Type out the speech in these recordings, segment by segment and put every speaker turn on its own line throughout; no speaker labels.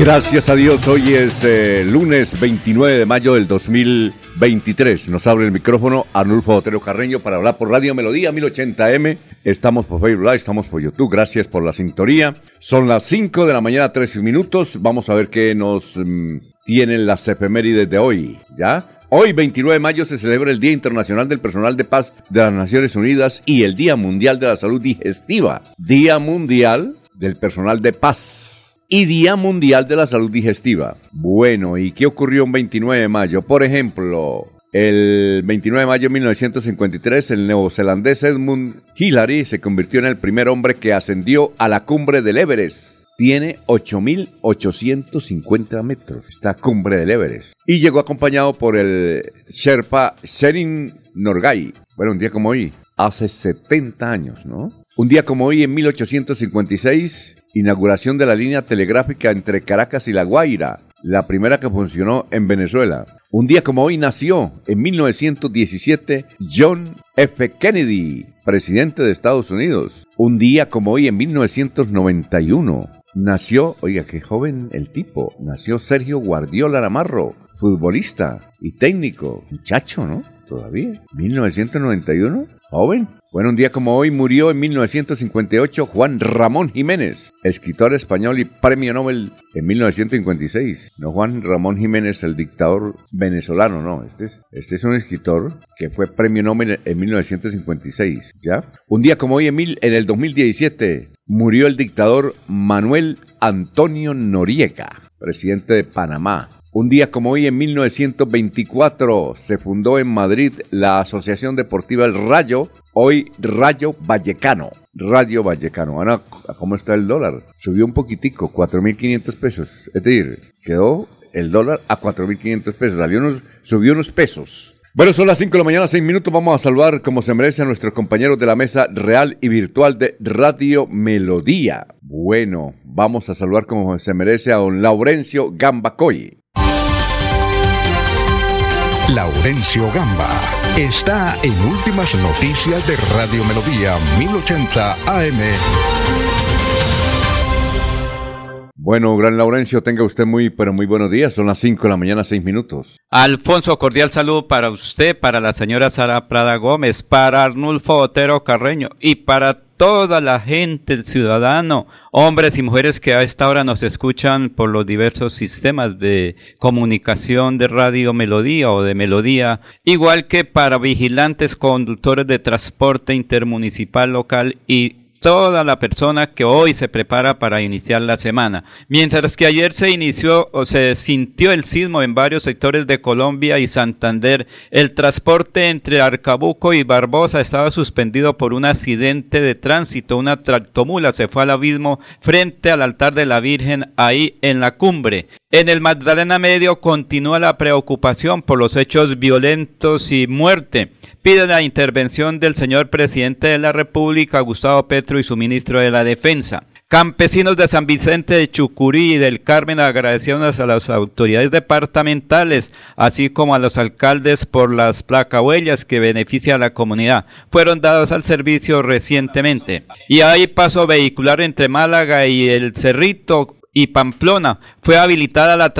Gracias a Dios, hoy es eh, lunes 29 de mayo del 2023. Nos abre el micrófono Arnulfo Otero Carreño para hablar por Radio Melodía 1080M. Estamos por Facebook Live, estamos por YouTube. Gracias por la sintonía. Son las 5 de la mañana, 13 minutos. Vamos a ver qué nos mm, tienen las efemérides de hoy. ¿Ya? Hoy, 29 de mayo, se celebra el Día Internacional del Personal de Paz de las Naciones Unidas y el Día Mundial de la Salud Digestiva. Día Mundial del Personal de Paz y Día Mundial de la Salud Digestiva. Bueno, ¿y qué ocurrió un 29 de mayo? Por ejemplo, el 29 de mayo de 1953, el neozelandés Edmund Hillary se convirtió en el primer hombre que ascendió a la cumbre del Everest. Tiene 8.850 metros, esta cumbre del Everest. Y llegó acompañado por el Sherpa Sherin Norgay. Bueno, un día como hoy, hace 70 años, ¿no? Un día como hoy, en 1856, inauguración de la línea telegráfica entre Caracas y La Guaira, la primera que funcionó en Venezuela. Un día como hoy nació, en 1917, John F. Kennedy, presidente de Estados Unidos. Un día como hoy, en 1991, nació, oiga, qué joven el tipo, nació Sergio Guardiola Namarro, futbolista y técnico. Muchacho, ¿no? Todavía. 1991, joven. Bueno, un día como hoy murió en 1958 Juan Ramón Jiménez, escritor español y premio Nobel en 1956. No Juan Ramón Jiménez, el dictador venezolano, no. Este es, este es un escritor que fue premio Nobel en 1956, ¿ya? Un día como hoy en, mil, en el 2017 murió el dictador Manuel Antonio Noriega, presidente de Panamá. Un día como hoy, en 1924, se fundó en Madrid la Asociación Deportiva El Rayo, hoy Rayo Vallecano. Rayo Vallecano. Ana, ¿cómo está el dólar? Subió un poquitico, 4.500 pesos. Es decir, quedó el dólar a 4.500 pesos. Salió unos, subió unos pesos. Bueno, son las 5 de la mañana, 6 minutos. Vamos a saludar como se merece a nuestros compañeros de la mesa real y virtual de Radio Melodía. Bueno, vamos a saludar como se merece a don Laurencio Gambacoy.
Laurencio Gamba está en Últimas Noticias de Radio Melodía 1080 AM.
Bueno, gran Laurencio, tenga usted muy, pero muy buenos días. Son las 5 de la mañana, 6 minutos.
Alfonso, cordial saludo para usted, para la señora Sara Prada Gómez, para Arnulfo Otero Carreño y para toda la gente, ciudadano, hombres y mujeres que a esta hora nos escuchan por los diversos sistemas de comunicación de radio Melodía o de Melodía, igual que para vigilantes conductores de transporte intermunicipal local y toda la persona que hoy se prepara para iniciar la semana. Mientras que ayer se inició o se sintió el sismo en varios sectores de Colombia y Santander, el transporte entre Arcabuco y Barbosa estaba suspendido por un accidente de tránsito. Una tractomula se fue al abismo frente al altar de la Virgen ahí en la cumbre. En el Magdalena Medio continúa la preocupación por los hechos violentos y muerte pide la intervención del señor presidente de la República, Gustavo Petro, y su ministro de la Defensa. Campesinos de San Vicente de Chucurí y del Carmen agradecieron a las autoridades departamentales, así como a los alcaldes por las placahuellas que benefician a la comunidad. Fueron dados al servicio recientemente. Y hay paso vehicular entre Málaga y el Cerrito y Pamplona. Fue habilitada la,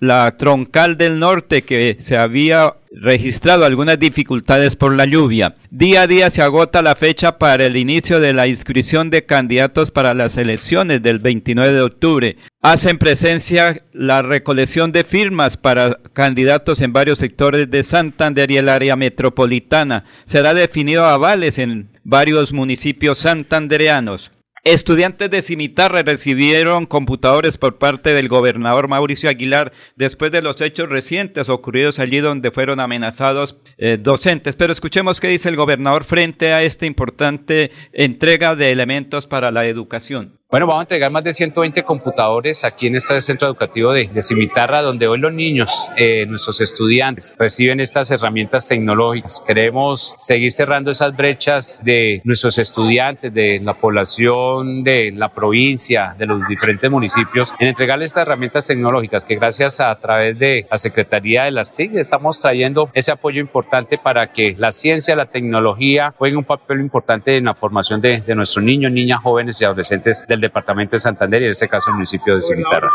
la troncal del norte que se había registrado algunas dificultades por la lluvia. Día a día se agota la fecha para el inicio de la inscripción de candidatos para las elecciones del 29 de octubre. Hacen presencia la recolección de firmas para candidatos en varios sectores de Santander y el área metropolitana. Será definido avales en varios municipios santandereanos. Estudiantes de Cimitarra recibieron computadores por parte del gobernador Mauricio Aguilar después de los hechos recientes ocurridos allí donde fueron amenazados eh, docentes. Pero escuchemos qué dice el gobernador frente a esta importante entrega de elementos para la educación.
Bueno, vamos a entregar más de 120 computadores aquí en este centro educativo de, de Cimitarra, donde hoy los niños, eh, nuestros estudiantes, reciben estas herramientas tecnológicas. Queremos seguir cerrando esas brechas de nuestros estudiantes, de la población de la provincia, de los diferentes municipios, en entregarles estas herramientas tecnológicas que gracias a, través de la Secretaría de las TIC estamos trayendo ese apoyo importante para que la ciencia, la tecnología jueguen un papel importante en la formación de, de nuestros niños, niñas, jóvenes y adolescentes del departamento de Santander y en este caso el municipio de Cimitarra.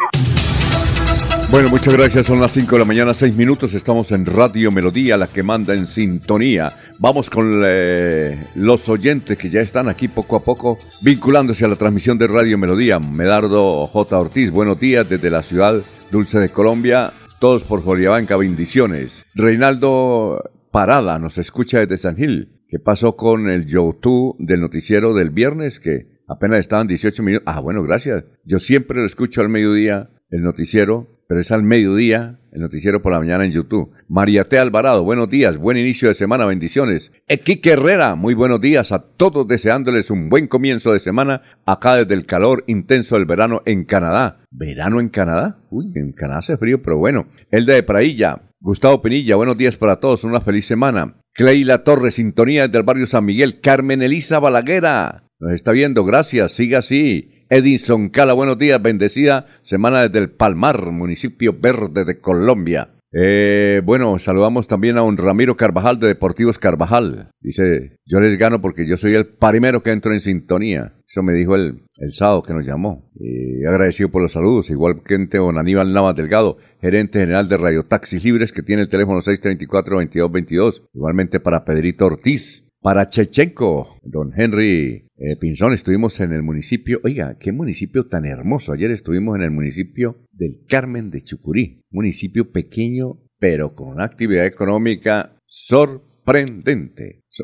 Bueno, muchas gracias. Son las 5 de la mañana, 6 minutos. Estamos en Radio Melodía, la que manda en sintonía. Vamos con eh, los oyentes que ya están aquí poco a poco vinculándose a la transmisión de Radio Melodía. Medardo J. Ortiz, buenos días desde la ciudad dulce de Colombia. Todos por Floriabanca, bendiciones. Reinaldo Parada nos escucha desde San Gil. ¿Qué pasó con el YouTube del noticiero del viernes? Que Apenas estaban 18 minutos. Ah, bueno, gracias. Yo siempre lo escucho al mediodía, el noticiero, pero es al mediodía, el noticiero por la mañana en YouTube. María T. Alvarado, buenos días, buen inicio de semana, bendiciones. Equique Herrera, muy buenos días a todos, deseándoles un buen comienzo de semana acá desde el calor intenso del verano en Canadá. ¿Verano en Canadá? Uy, en Canadá hace frío, pero bueno. El de Prailla, Gustavo Pinilla, buenos días para todos, una feliz semana. Cleila Torres, sintonía desde el barrio San Miguel. Carmen Elisa Balaguera, nos está viendo, gracias, siga así. Edison Cala, buenos días, bendecida semana desde el Palmar, municipio verde de Colombia. Eh, bueno, saludamos también a un Ramiro Carvajal de Deportivos Carvajal. Dice, yo les gano porque yo soy el primero que entro en sintonía. Eso me dijo el, el sábado que nos llamó. Y agradecido por los saludos, igual que don Aníbal Navas Delgado, gerente general de Radio Taxis Libres, que tiene el teléfono 634-2222. Igualmente para Pedrito Ortiz, para Chechenko, don Henry eh, Pinzón, estuvimos en el municipio, oiga, qué municipio tan hermoso. Ayer estuvimos en el municipio del Carmen de Chucurí, municipio pequeño, pero con una actividad económica sorprendente.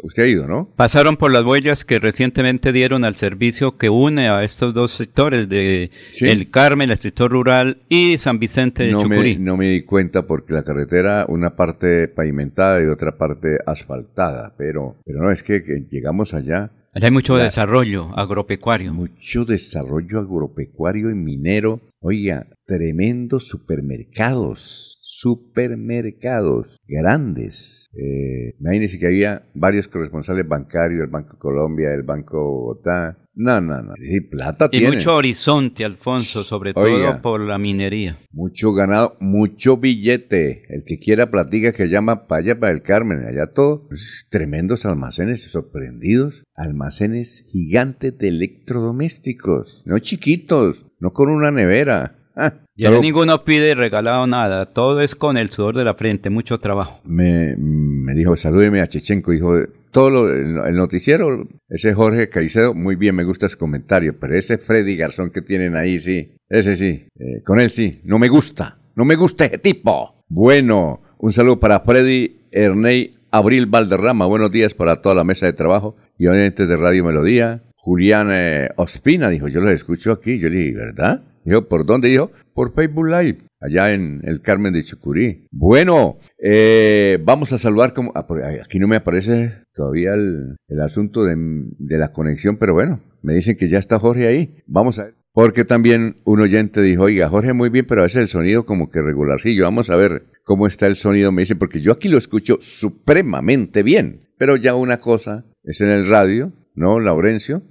Usted ha ido, ¿no?
Pasaron por las huellas que recientemente dieron al servicio que une a estos dos sectores de El Carmen, el sector rural y San Vicente de
no
Chucurí.
Me, no me di cuenta porque la carretera, una parte pavimentada y otra parte asfaltada, pero, pero no, es que, llegamos allá.
Allá hay mucho desarrollo agropecuario.
Mucho desarrollo agropecuario y minero. Oiga, tremendos supermercados, supermercados grandes eh, imagínense que había varios corresponsales bancarios del Banco Colombia, del Banco Bogotá. No, no, no. Y plata
y mucho horizonte, Alfonso, sobre todo por la minería.
Mucho ganado, mucho billete. El que quiera platica que llama para allá, para el Carmen. Allá todo. Pues, tremendos almacenes sorprendidos. Almacenes gigantes de electrodomésticos. No chiquitos, no con una nevera.
Ya ninguno pide regalado nada, todo es con el sudor de la frente, mucho trabajo.
Me, me dijo, salúdeme a Chechenko, dijo, todo el, noticiero, ese Jorge Caicedo, muy bien, me gusta su comentario, pero ese Freddy Garzón que tienen ahí, sí, ese sí, eh, con él sí, no me gusta, no me gusta ese tipo. Bueno, un saludo para Freddy Erney Abril Valderrama, buenos días para toda la mesa de trabajo y oyentes de Radio Melodía. Julián eh, Ospina dijo, yo lo escucho aquí, yo le dije, ¿verdad? Dijo, ¿por dónde? Dijo, por Facebook Live, allá en el Carmen de Chucurí. Bueno, eh, vamos a saludar como... Ah, aquí no me aparece todavía el, asunto de, la conexión, pero bueno, me dicen que ya está Jorge ahí. Vamos a ver. Porque también un oyente dijo, oiga, Jorge, muy bien, pero a veces el sonido como que regularcillo. Vamos a ver cómo está el sonido. Me dice, porque yo aquí lo escucho supremamente bien. Pero ya una cosa es en el radio, ¿no, Laurencio?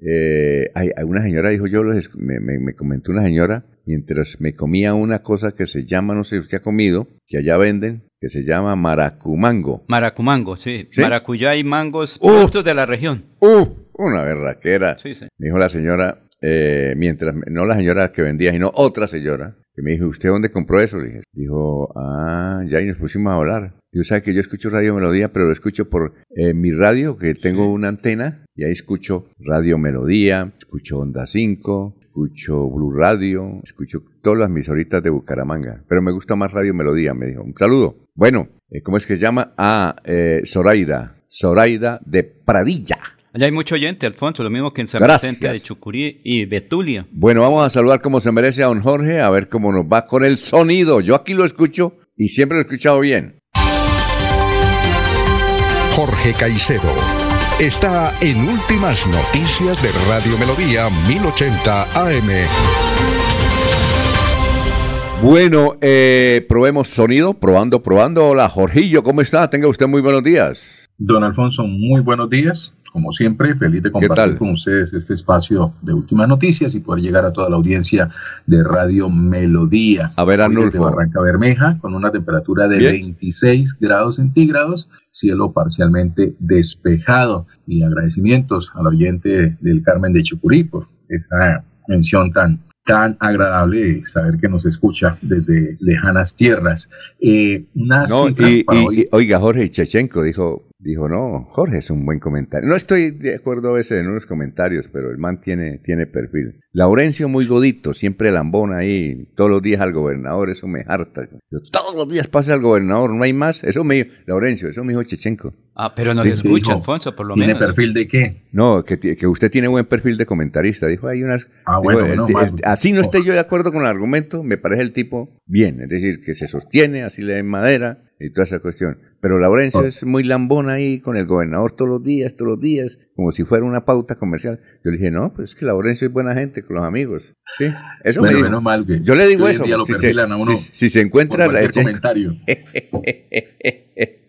Eh, hay, una señora, dijo yo, me, comentó una señora, mientras me comía una cosa que se llama, no sé si usted ha comido, que allá venden, que se llama maracumango.
Maracumango, sí. Maracuyá y mangos uh, de la región.
¡Uh! Una berraquera. Me dijo la señora, eh, mientras, no la señora que vendía, sino otra señora, que me dijo, ¿usted dónde compró eso? Le dije, dijo, ah, ya y nos pusimos a hablar. Yo sabe que yo escucho Radio Melodía, pero lo escucho por eh, mi radio, que tengo una antena, y ahí escucho Radio Melodía, escucho Onda 5, escucho Blue Radio, escucho todas las misoritas de Bucaramanga, pero me gusta más Radio Melodía, me dijo. Un saludo. Bueno, eh, ¿cómo es que se llama? Ah, eh, Zoraida, Zoraida de Pradilla.
Allá hay mucho oyente, Alfonso, lo mismo que en San
Gracias.
Vicente de Chucurí y Betulia.
Bueno, vamos a saludar como se merece a don Jorge, a ver cómo nos va con el sonido. Yo aquí lo escucho y siempre lo he escuchado bien.
Jorge Caicedo está en Últimas Noticias de Radio Melodía 1080 AM.
Bueno, eh, probemos sonido, probando, probando. Hola, Jorgillo, ¿cómo está? Tenga usted muy buenos días.
Don Alfonso, muy buenos días. Como siempre, feliz de
tal?
compartir con ustedes este espacio de últimas noticias y poder llegar a toda la audiencia de Radio Melodía.
A ver,
Hoy desde
Arnulfo.
Barranca Bermeja, con una temperatura de
Bien.
26 grados centígrados, cielo parcialmente despejado. Y agradecimientos al oyente del Carmen de Chucurí por esa mención tan tan agradable saber que nos escucha desde lejanas tierras. Eh, una
No,
cifra
y,
para
y-
hoy-
y- oiga, Jorge Chechenko dijo, dijo, no, Jorge es un buen comentario. No estoy de acuerdo a veces en unos comentarios, pero el man tiene, tiene perfil. Laurencio muy godito, siempre lambón ahí, todos los días al gobernador, eso me harta. Yo, todos los días pasa al gobernador, no hay más. Eso me dijo, Laurencio, eso me dijo Chechenko.
Ah, pero nos escucha,
dijo,
Alfonso, por lo
¿Tiene
menos.
perfil de qué?
No, que, que usted tiene buen perfil de comentarista. Dijo, hay unas...
Ah,
dijo,
bueno,
el ti-
mal.
el- así no esté yo de acuerdo con el argumento, me parece el tipo bien. Es decir, que se sostiene, así le den madera y toda esa cuestión. Pero Laurencio
Oh.
es muy lambón ahí con el gobernador todos los días, todos los días, como si fuera una pauta comercial. Yo le dije, no, pues es que Laurencio es buena gente con los amigos. Sí, eso
Bueno,
me dijo.
menos mal que
Yo le digo eso. Si se,
perfilan a uno
si- si se
por
encuentra...
cualquier
Chechenko-
comentario.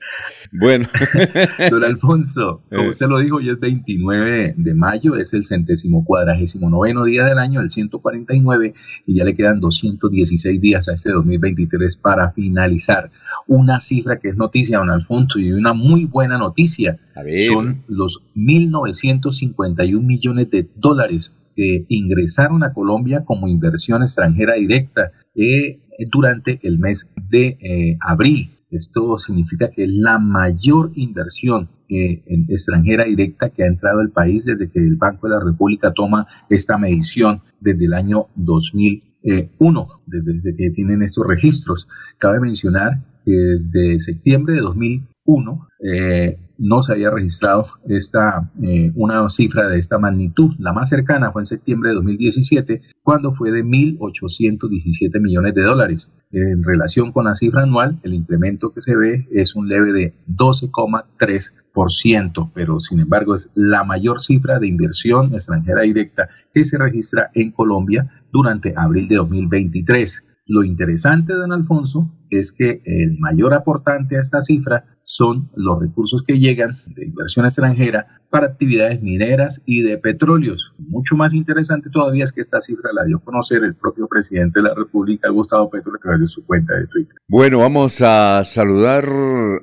Bueno,
Don Alfonso, como
Eh.
usted lo dijo, hoy es 29 de mayo, es el centésimo cuadragésimo noveno día del año, el 149, y ya le quedan 216 días a este 2023 para finalizar. Una cifra que es noticia, don Alfonso, y una muy buena noticia,
a ver.
son los 1.951 millones de dólares que ingresaron a Colombia como inversión extranjera directa eh, durante el mes de eh, abril. Esto significa que es la mayor inversión eh, en extranjera directa que ha entrado al país desde que el Banco de la República toma esta medición desde el año 2001, desde, que tienen estos registros. Cabe mencionar que desde septiembre de 2001 eh, no se había registrado esta, eh, una cifra de esta magnitud. La más cercana fue en septiembre de 2017, cuando fue de 1.817 millones de dólares. En relación con la cifra anual, el incremento que se ve es un leve de 12,3%, pero sin embargo es la mayor cifra de inversión extranjera directa que se registra en Colombia durante abril de 2023. Lo interesante, don Alfonso, es que el mayor aportante a esta cifra son los recursos que llegan de inversión extranjera para actividades mineras y de petróleos. Mucho más interesante todavía es que esta cifra la dio a conocer el propio presidente de la República, Gustavo Petro, a través su cuenta de Twitter.
Bueno, vamos a saludar.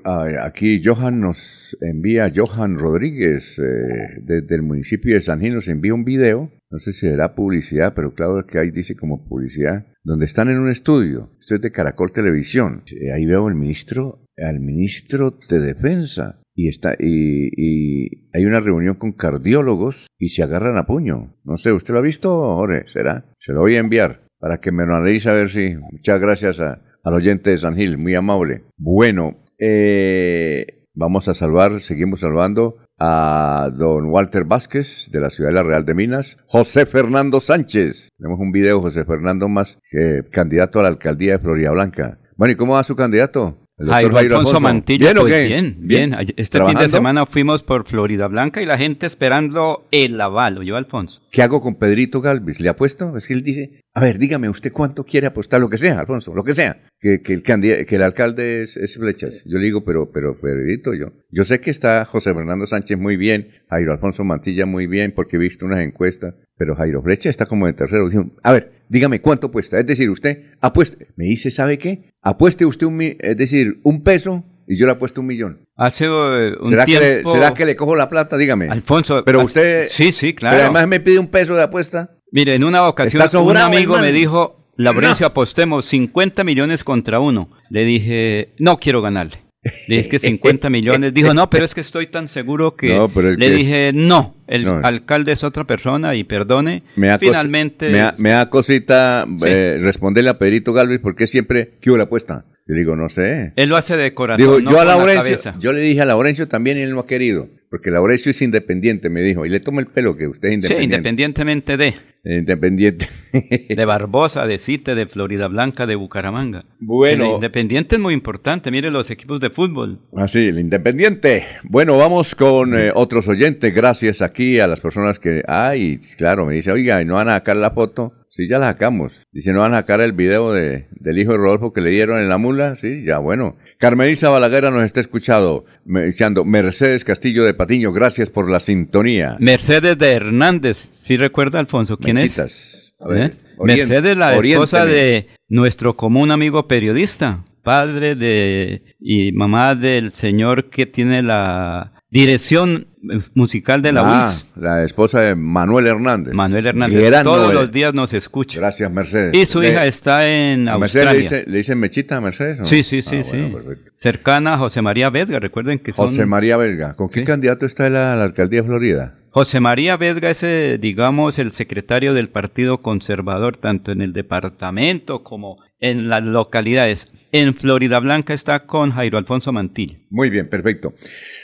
a- aquí Johan nos envía, Johan Rodríguez, eh, desde el municipio de San Gil, nos envía un video. No sé si será publicidad, pero claro que ahí dice como publicidad, donde están en un estudio. Esto es de Caracol Televisión. Eh, ahí veo al ministro, al ministro de Defensa. Y, está, y, hay una reunión con cardiólogos y se agarran a puño. No sé, ¿usted lo ha visto, Jorge? ¿Será? Se lo voy a enviar para que me lo analice a ver si. Muchas gracias a, al oyente de San Gil, muy amable. Bueno, eh, vamos a salvar, seguimos salvando a don Walter Vázquez de la ciudad de la Real de Minas, José Fernando Sánchez. Tenemos un video, José Fernando más, que candidato a la alcaldía de Florida Blanca. Bueno, ¿y cómo va su candidato?
Jairo Alfonso Mantilla,
¿Bien
pues bien, bien. Este fin de semana fuimos por Florida Blanca y la gente esperando el aval, yo Alfonso.
¿Qué hago con Pedrito Galvis? ¿Le apuesto? Es que él dice, a ver, dígame usted cuánto quiere apostar, lo que sea, Alfonso, lo que sea, que, que el, que el alcalde es, es Flechas. Yo le digo, pero, pero, Pedrito, yo, yo sé que está José Fernando Sánchez muy bien, Jairo Alfonso Mantilla muy bien, porque he visto unas encuestas, pero Jairo Flecha está como de tercero. Dijo, a ver, dígame cuánto apuesta. Es decir, usted apueste. Me dice, ¿sabe qué? Apueste usted un, es decir, un peso y yo le apuesto un millón.
Hace eh, un
¿Será, que
tiempo...
le, ¿Será que le cojo la plata? Dígame.
Alfonso...
Pero
ah,
usted-
Sí, sí, claro.
Pero además me pide un peso de apuesta.
Mire, en una ocasión un amigo
hermano.
me dijo, Laurencio, apostemos 50 millones contra uno. Le dije, no quiero ganarle. Le dije que 50 millones. Dijo, no, pero es que estoy tan seguro que...
No, pero es
le
que-
dije, no, el
No.
alcalde es otra persona y perdone.
Me cos-
Finalmente...
me da cosita
Sí.
eh, responderle a Pedrito Galvez porque siempre, ¿qué hubo la apuesta? Yo digo, no sé.
Él lo hace de corazón.
Digo,
no
yo a
la
Laurencio,
cabeza.
yo le dije a Laurencio también y él no ha querido, porque Laurencio es independiente, me dijo, y le tomo el pelo que usted es
Sí,
independiente.
independientemente de...
Independiente.
De Barbosa, de Cite, de Florida Blanca, de Bucaramanga.
Bueno.
El Independiente es muy importante. Mire los equipos de fútbol.
Así, el Independiente. Bueno, vamos con eh, otros oyentes. Gracias aquí a las personas que. Ay, claro, me dice, oiga, ¿y no van a sacar la foto? Sí, ya la sacamos. Dice, ¿no van a sacar el video de, del hijo de Rodolfo que le dieron en la mula? Sí, ya, bueno. Carmelisa Balaguer nos está escuchando, me, echando. Mercedes Castillo de Patiño, gracias por la sintonía.
Mercedes de Hernández. ¿Sí recuerda, Alfonso? ¿Quién es?
Mechitas. A ver,
¿Eh? Mercedes, la esposa
oriénteme.
de nuestro común amigo periodista, padre de y mamá del señor que tiene la dirección eh, musical de la
Ah,
UIS,
la esposa de Manuel Hernández.
Manuel Hernández. Todos
Noel.
los días nos escucha.
Gracias, Mercedes.
Y su hija está en
¿A Mercedes le
Australia.
dice, le dicen mechita a Mercedes? no?
Sí, sí, sí,
Ah,
sí.
bueno.
Cercana a José María Vesga, recuerden que son...
José María Belga. ¿Con qué
Sí.
candidato está la alcaldía de Florida?
José María Vesga es, eh, digamos, el secretario del Partido Conservador, tanto en el departamento como en las localidades. En Florida Blanca está con Jairo Alfonso Mantilla.
Muy bien, perfecto.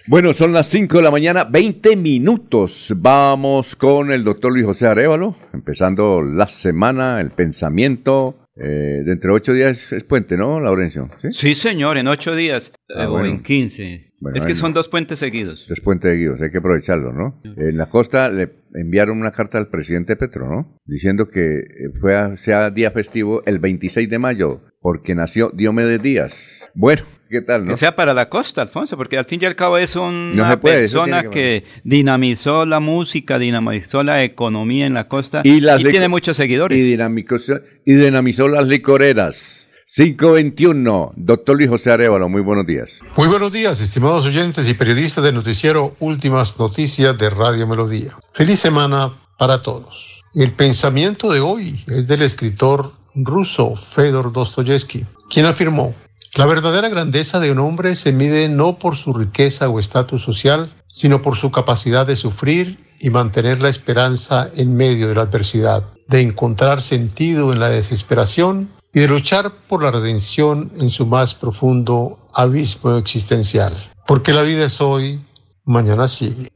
Bueno, son las 5 de la mañana, 20 minutos. Vamos con el doctor Luis José Arevalo, empezando la semana, el pensamiento. Eh, dentro de ocho días es puente, ¿no, Laurencio? ¿Sí?
Sí, señor, en ocho días
Ah,
eh, o en quince.
Bueno,
es que son dos puentes seguidos.
Es puente de Guíos, hay que aprovecharlo, ¿no? En la costa le enviaron una carta al presidente Petro, ¿no? Diciendo que eh, fue a- sea día festivo el 26 de mayo, porque nació Diomedes Díaz. Bueno, ¿qué tal, no?
Que sea para la costa, Alfonso, porque al fin y al cabo es una
puede,
persona que,
que-
dinamizó la música, dinamizó la economía en la costa
Y
y, tiene muchos seguidores.
Y dinamicó, y dinamizó las licoreras. 521, doctor Luis José Arevalo, muy buenos días.
Muy buenos días, estimados oyentes y periodistas del noticiero Últimas Noticias de Radio Melodía. Feliz semana para todos. El pensamiento de hoy es del escritor ruso Fedor Dostoyevsky, quien afirmó, la verdadera grandeza de un hombre se mide no por su riqueza o estatus social, sino por su capacidad de sufrir y mantener la esperanza en medio de la adversidad, de encontrar sentido en la desesperación y de luchar por la redención en su más profundo abismo existencial. Porque la vida es hoy, mañana sigue.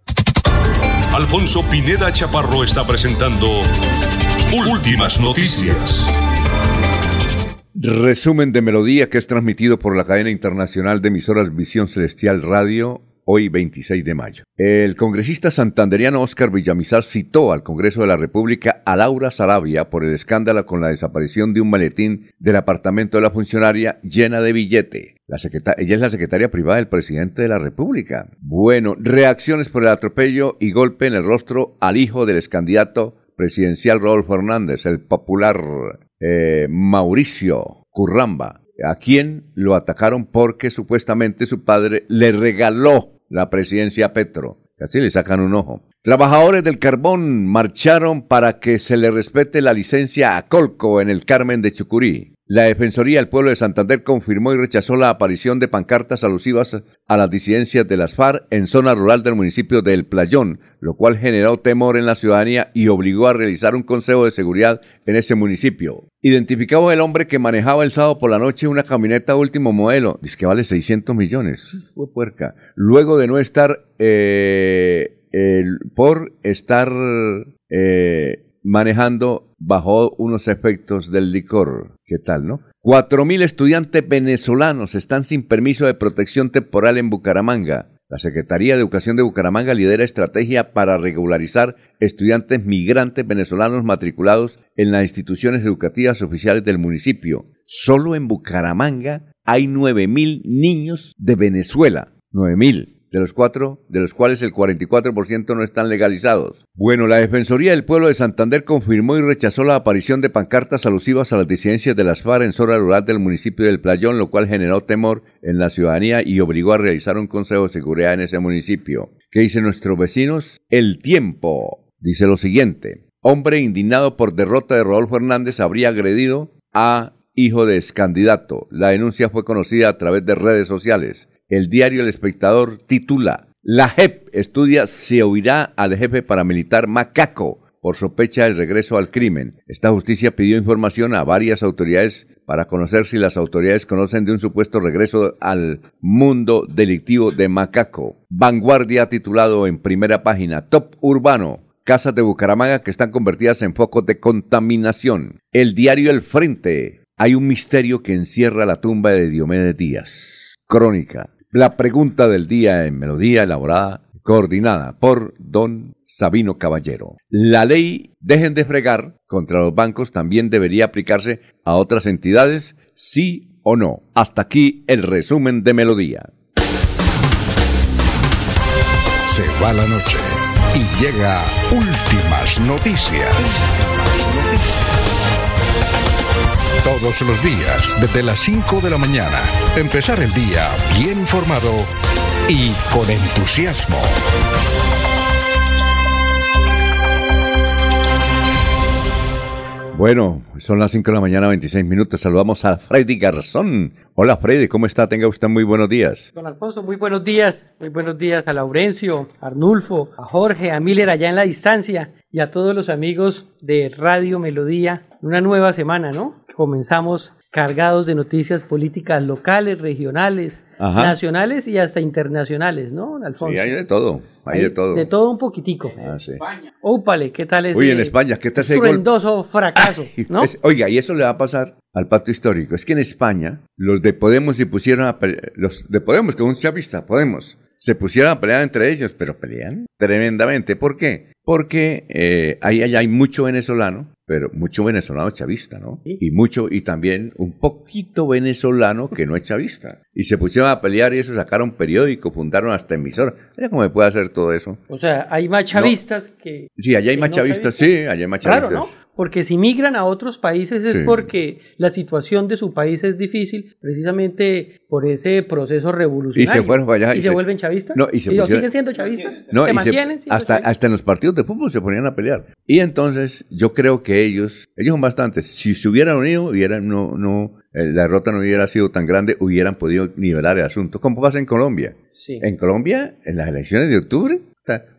Alfonso Pineda Chaparro está presentando Últimas Noticias.
Resumen de melodía que es transmitido por la cadena internacional de emisoras Visión Celestial Radio hoy 26 de mayo. El congresista santanderiano Óscar Villamizar citó al Congreso de la República a Laura Sarabia por el escándalo con la desaparición de un maletín del apartamento de la funcionaria llena de billete. Ella es la secretaria privada del presidente de la República. Bueno, reacciones por el atropello y golpe en el rostro al hijo del excandidato presidencial Rodolfo Hernández, el popular eh, Mauricio Curramba, a quien lo atacaron porque supuestamente su padre le regaló la presidencia Petro. Casi le sacan un ojo. Trabajadores del carbón marcharon para que se le respete la licencia a Colco en el Carmen de Chucurí. La Defensoría del Pueblo de Santander confirmó y rechazó la aparición de pancartas alusivas a las disidencias de las FARC en zona rural del municipio de El Playón, lo cual generó temor en la ciudadanía y obligó a realizar un consejo de seguridad en ese municipio. Identificado el hombre que manejaba el sábado por la noche una camioneta último modelo, dice que vale 600 millones, fue puerca, luego de no estar, eh, por estar eh, manejando bajo unos efectos del licor. ¿Qué tal, no? Cuatro mil estudiantes venezolanos están sin permiso de protección temporal en Bucaramanga. La Secretaría de Educación de Bucaramanga lidera estrategia para regularizar estudiantes migrantes venezolanos matriculados en las instituciones educativas oficiales del municipio. Solo en Bucaramanga hay nueve mil niños de Venezuela. Nueve mil de los cuatro, de los cuales el 44% no están legalizados. Bueno, la Defensoría del Pueblo de Santander confirmó y rechazó la aparición de pancartas alusivas a las disidencias de las FARC en zona rural del municipio del Playón, lo cual generó temor en la ciudadanía y obligó a realizar un consejo de seguridad en ese municipio. ¿Qué dicen nuestros vecinos? El tiempo dice lo siguiente. Hombre indignado por derrota de Rodolfo Hernández habría agredido a hijo de excandidato. La denuncia fue conocida a través de redes sociales. El diario El Espectador titula La JEP estudia si oirá al jefe paramilitar Macaco por sospecha del regreso al crimen. Esta justicia pidió información a varias autoridades para conocer si las autoridades conocen de un supuesto regreso al mundo delictivo de Macaco. Vanguardia titulado en primera página Top Urbano. Casas de Bucaramanga que están convertidas en focos de contaminación. El diario El Frente. Hay un misterio que encierra la tumba de Diomedes Díaz. Crónica. La pregunta del día en melodía elaborada, coordinada por don Sabino Caballero. La ley dejen de fregar contra los bancos también debería aplicarse a otras entidades, sí o no. Hasta aquí el resumen de melodía.
Se va la noche y llega últimas noticias. Todos los días, desde las 5 de la mañana, empezar el día bien informado y con entusiasmo.
Bueno, son las 5 de la mañana, 26 minutos. Saludamos a Freddy Garzón. Hola Freddy, ¿cómo está? Tenga usted muy buenos días.
Don Alfonso, muy buenos días. Muy buenos días a Laurencio, a Arnulfo, a Jorge, a Miller allá en la distancia y a todos los amigos de Radio Melodía. Una nueva semana, ¿no? Comenzamos cargados de noticias políticas locales, regionales,
Ajá.
nacionales y hasta internacionales, ¿no, Alfonso?
Sí, hay de todo, hay de todo.
De todo un poquitico.
Ah, sí.
Ópale, ¿qué tal ese
Uy, en España, ¿qué tal ese gol?
fracaso, ¿no?
Es- oiga, y eso le va a pasar al pacto histórico. Es que en España, los de Podemos se pusieron a pelear, los de Podemos, que un chavista, Podemos, se pusieron a pelear entre ellos, pero pelean tremendamente. ¿Por qué? Porque eh, ahí hay mucho venezolano, pero mucho venezolano chavista, ¿no? Y mucho, y también un poquito venezolano que no es chavista. Y se pusieron a pelear y eso sacaron periódico, fundaron hasta emisora. ¿Sabes cómo me puede hacer todo eso?
O sea, hay más chavistas que...
Sí, allá hay más
no
chavistas, sí, allá hay más
Claro,
chavistas.
¿no? Porque si migran a otros países es
Sí.
porque la situación de su país es difícil, precisamente por ese proceso revolucionario.
Y se fueron para allá
¿Y,
y
se,
se-
vuelven chavistas.
No, y se
ellos
pusieron-
siguen siendo chavistas.
No,
se
y se-
mantienen siendo
hasta,
chavistas?
hasta en los partidos de fútbol se ponían a pelear. Y entonces yo creo que ellos, ellos son bastantes. Si se hubieran unido, hubieran, no, no, eh, la derrota no hubiera sido tan grande, hubieran podido nivelar el asunto. ¿Cómo pasa en Colombia?
Sí.
En Colombia, en las elecciones de octubre,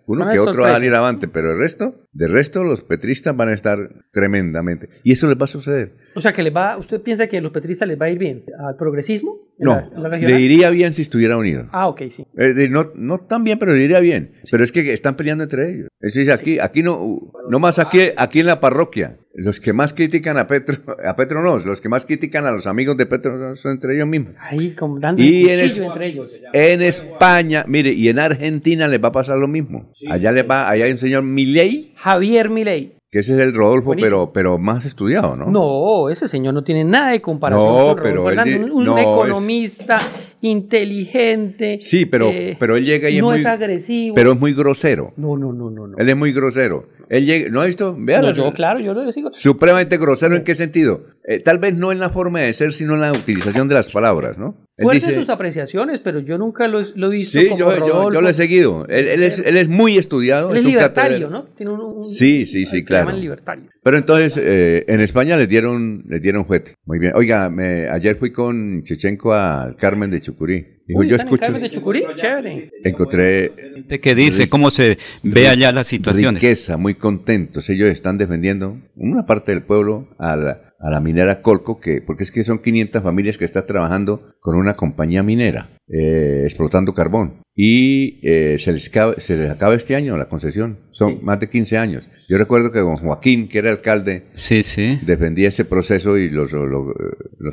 uno que otro va a salir avante, pero el resto, de resto, los petristas van a estar tremendamente. Y eso les va a suceder.
O sea, que les va, ¿usted piensa que a los petristas les va a ir bien? ¿Al progresismo? ¿En
No,
la- la
le iría bien si estuviera unido.
Ah, ok, sí.
Eh, no, no tan bien, pero le iría bien. Pero es que están peleando entre ellos. Es decir, aquí, aquí no, no más aquí, aquí en la parroquia. Los que más critican a Petro, a Petro no, los que más critican a los amigos de Petro son entre ellos mismos.
Ahí, como dando
Y en es-
entre ellos.
En España, mire, y en Argentina les va a pasar lo mismo. Allá les va, allá hay un señor Milei,
Javier Milei.
que ese es el Rodolfo,
Buenísimo.
pero, pero más estudiado, ¿no?
No, ese señor no tiene nada de comparación
No,
con
pero
Rodolfo
él
Hernández, un,
es-
economista inteligente.
Sí, pero,
eh,
pero él llega y es
no
muy,
es agresivo.
pero es muy grosero.
No, no, no, no. no.
Él es muy grosero. Él llega, ¿no ha visto?
No,
Véalo.
yo, claro, yo lo digo.
Supremamente grosero, ¿en qué sentido? Eh, tal vez no en la forma de ser, sino en la utilización de las palabras, ¿no? Él dice-
sus apreciaciones, pero yo nunca lo, lo he visto
sí,
como
yo, yo, yo lo he seguido. Él, él es, él es muy estudiado.
Él es
un
libertario,
catedral-
¿no? Tiene un, un-
Sí, sí, sí, claro.
llaman libertario.
Pero entonces, eh, en España les dieron, les dieron juguete. Muy bien. Oiga, me- ayer fui con Chechenko al Carmen de Chucurí. Dijo,
Uy,
yo
¿están en
escucho,
Carmen de Chucurí? Chévere.
encontré
que dice cómo se ve allá las situaciones.
riqueza, muy contentos. Ellos están defendiendo una parte del pueblo a la, a la minera Colco, que, porque es que son 500 familias que están trabajando con una compañía minera, eh, explotando carbón. Y eh, se, les acaba, se les acaba este año la concesión. Son más de 15 años. Yo recuerdo que don Joaquín, que era alcalde,
Sí, sí.
defendía ese proceso y lo, lo-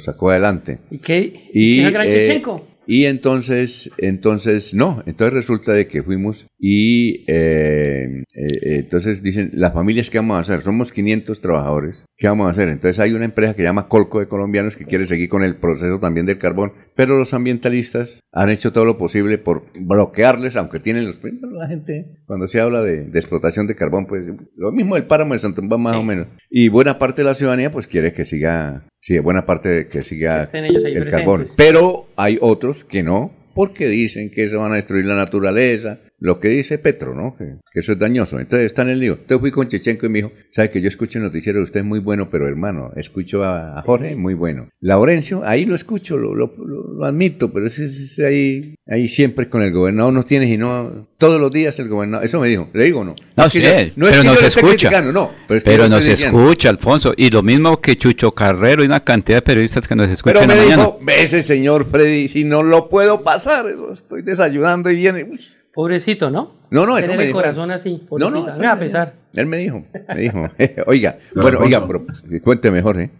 sacó adelante.
¿Y qué?
Y,
¿Qué es el gran
eh, y entonces, entonces, no, entonces resulta de que fuimos y eh, eh, entonces dicen, las familias, ¿qué vamos a hacer? Somos 500 trabajadores, ¿qué vamos a hacer? Entonces hay una empresa que se llama Colco de Colombianos que quiere seguir con el proceso también del carbón, pero los ambientalistas han hecho todo lo posible por bloquearles, aunque tienen los... La gente, cuando se habla de, de explotación de carbón, pues lo mismo del páramo de Santumba más
Sí.
o menos. Y buena parte de la ciudadanía pues quiere que siga, sí, buena parte que siga el
presentes.
carbón. Pero hay otros que no, porque dicen que se van a destruir la naturaleza, lo que dice Petro, ¿no? Que, que eso es dañoso. Entonces está en el lío. Entonces fui con Chechenko y me dijo, sabe que yo escucho el noticiero de usted es muy bueno, pero hermano, escucho a, a Jorge, muy bueno. Laurencio, ahí lo escucho, lo, lo, lo- admito, pero ese es ahí, ahí siempre con el gobernador no tienes y no, todos los días el gobernador, eso me dijo, le digo no.
No,
que
sí, pero
no es que yo
nos escucha.
no, pero es que
Pero nos escucha, Alfonso. Y lo mismo que Chucho Carrero y una cantidad de periodistas que nos escuchan
Pero
en
me
la mañana.
dijo, ve ese señor Freddy, si no lo puedo pasar, estoy desayunando y viene. uy.
Pobrecito, ¿no?
No, no, eso
Tener
me
el
dijo.
corazón así.
No, no, eso
Me va a pesar.
Él me dijo, me dijo, oiga, bueno, oiga, pero, cuénteme, Jorge.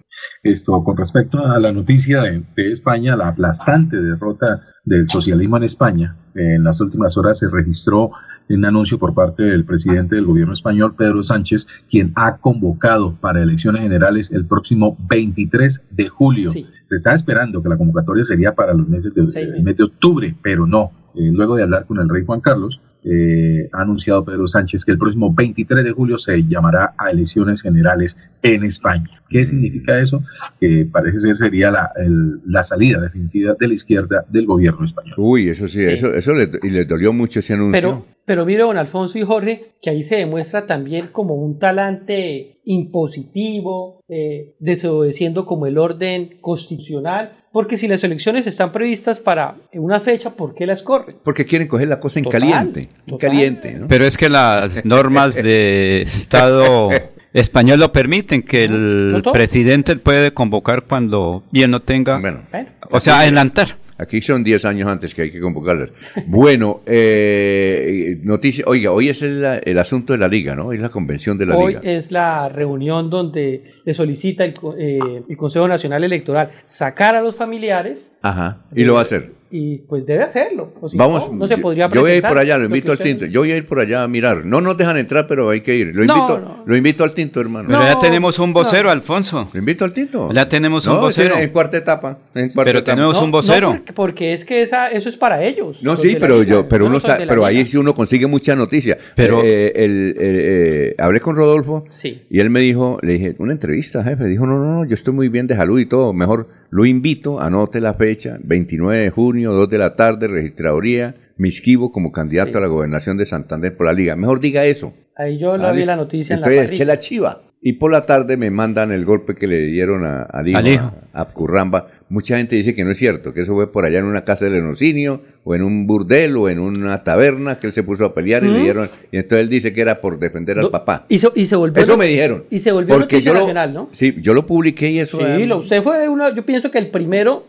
Esto, con respecto a la noticia de, de España, la aplastante derrota del socialismo en España, en las últimas horas se registró un anuncio por parte del presidente del gobierno español, Pedro Sánchez, quien ha convocado para elecciones generales el próximo 23 de julio.
Sí.
Se está esperando que la convocatoria sería para los meses de, el mes de octubre, pero no. Eh, luego de hablar con el rey Juan Carlos, eh, ha anunciado Pedro Sánchez que el próximo 23 de julio se llamará a elecciones generales en España. ¿Qué significa eso? Que parece ser sería la, el- la salida definitiva de la izquierda del gobierno español.
Uy, eso sí,
Sí.
eso, eso le, y le dolió mucho ese anuncio.
Pero, pero mire, don Alfonso y Jorge, que ahí se demuestra también como un talante impositivo, eh, desobedeciendo como el orden constitucional, porque si las elecciones están previstas para una fecha, ¿por qué las corren?
Porque quieren coger la cosa en
Total,
caliente, en caliente, ¿no?
Pero es que las normas de Estado español lo permiten, que el presidente puede convocar cuando bien no tenga,
Bueno,
o sea, adelantar.
aquí son 10 años antes que hay que convocarlas. Bueno, eh, noticia, oiga, hoy es el, el asunto de la liga, ¿no? Es la convención de la
Hoy
liga.
es la reunión donde le solicita el, co- eh, el Consejo Nacional Electoral sacar a los familiares
Ajá, y lo va a hacer.
y pues debe hacerlo. o si
Vamos,
no, no se
yo-
podría
yo voy a ir por allá, lo invito al tinto. Yo voy a ir por allá a mirar. No nos dejan entrar, pero hay que ir. Lo invito,
no.
lo invito al tinto, hermano.
Pero ya tenemos un vocero,
no.
Alfonso.
Lo invito al tinto.
Ya tenemos un vocero.
En cuarta etapa. En cuarta
Pero
etapa.
tenemos
No,
un vocero.
no, porque, porque es que esa, eso es para ellos.
No, sí, pero yo, pero
no
uno
los
sa-
de la
pero ahí sí uno consigue mucha noticia.
Pero-
Eh, el- eh, eh, hablé con Rodolfo
Sí.
y él me dijo, le dije, una entrevista, jefe. Dijo, no, no, no, yo estoy muy bien de salud y todo. Mejor lo invito, anote la fecha, 29 de junio, 2 de la tarde, registraduría, me inscribo como candidato
Sí.
a la gobernación de Santander por la liga. Mejor diga eso.
Ahí yo la
Ah,
vi la noticia en la
Entonces eché la chiva. Y por la tarde me mandan el golpe que le dieron a, al hijo,
Al hijo.
a, a Curramba. Mucha gente dice que no es cierto, que eso fue por allá en una casa de lenocinio, o en un burdel, o en una taberna, que él se puso a pelear y le dieron. Y entonces él dice que era por defender al
No,
papá.
Y se, y se volvió
Eso me dijeron.
Y se volvió
Porque
noticia
yo lo-
nacional, ¿no?
Sí, yo lo publiqué y eso.
Sí,
eh,
lo- usted fue uno, yo pienso que el primero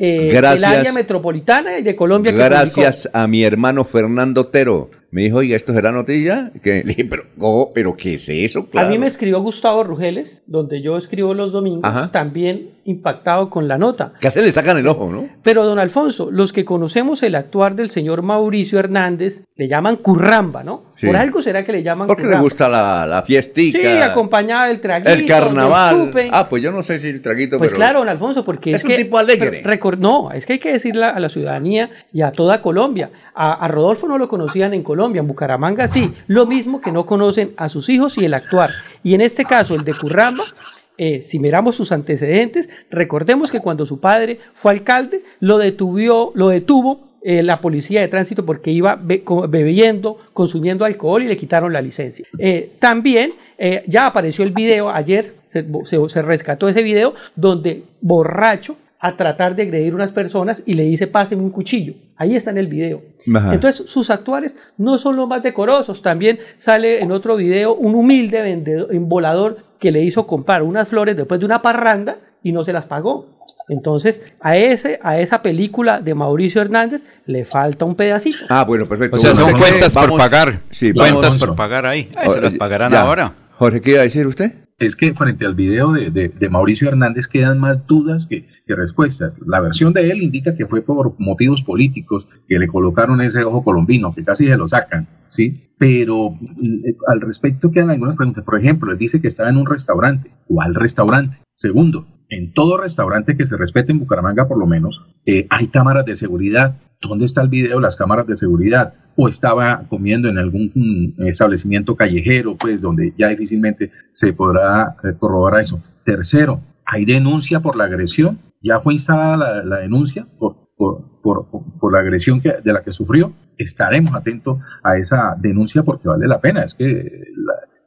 eh,
Gracias.
del área metropolitana y de Colombia que
Gracias a mi hermano Fernando Otero. Me dijo, oiga, ¿esto será noticia? Que le dije, pero, oh, pero ¿qué es eso? Claro.
A mí me escribió Gustavo Rugeles, donde yo escribo los domingos,
Ajá.
también impactado con la nota.
Casi le sacan el ojo, ¿no?
Pero, don Alfonso, los que conocemos el actuar del señor Mauricio Hernández le llaman curramba, ¿no?
Sí.
Por algo será que le llaman
Porque le gusta la, la fiestica.
Sí, acompañada del traguito,
El carnaval.
del.
Ah, pues yo no sé si el traguito,
Pues
pero-
claro, don Alfonso, porque es,
Es un
que...
tipo alegre.
pero no, es que hay que decirle a la ciudadanía y a toda Colombia. A, a Rodolfo no lo conocían en Colombia, en Bucaramanga sí. Lo mismo que no conocen a sus hijos y el actuar. Y en este caso, el de Curramba, eh, si miramos sus antecedentes, recordemos que cuando su padre fue alcalde, lo detuvió, lo detuvo eh, la policía de tránsito porque iba be- bebiendo, consumiendo alcohol y le quitaron la licencia. Eh, también ya apareció el video ayer, se, se- se rescató ese video donde borracho a tratar de agredir unas personas y le dice pásenme un cuchillo. Ahí está en el video.
Ajá.
Entonces sus actuales no son los más decorosos. También sale en otro video un humilde vendedor, embolador que le hizo comprar unas flores después de una parranda y no se las pagó. Entonces, a, ese, a esa película de Mauricio Hernández le falta un pedacito.
Ah, bueno, perfecto.
O sea,
Bueno,
son cuentas por pagar.
Sí,
cuentas por pagar ahí. Ahí se las pagarán
ya.
ahora.
Jorge, ¿qué iba a decir usted?
Es que frente al video de, de- Mauricio Hernández quedan más dudas que, que respuestas. La versión de él indica que fue por motivos políticos que le colocaron ese ojo colombino, que casi se lo sacan, ¿sí? Pero eh, al respecto quedan algunas preguntas. Por ejemplo, él dice que estaba en un restaurante. ¿Cuál restaurante? Segundo, en todo restaurante que se respete en Bucaramanga por lo menos, eh, hay cámaras de seguridad. ¿Dónde está el video de las cámaras de seguridad? O estaba comiendo en algún mm, establecimiento callejero, pues donde ya difícilmente se podrá eh, corroborar eso. Tercero, ¿hay denuncia por la agresión? ¿Ya fue instalada la, la denuncia por, por, la agresión que, de la que sufrió, estaremos atentos a esa denuncia porque vale la pena. Es que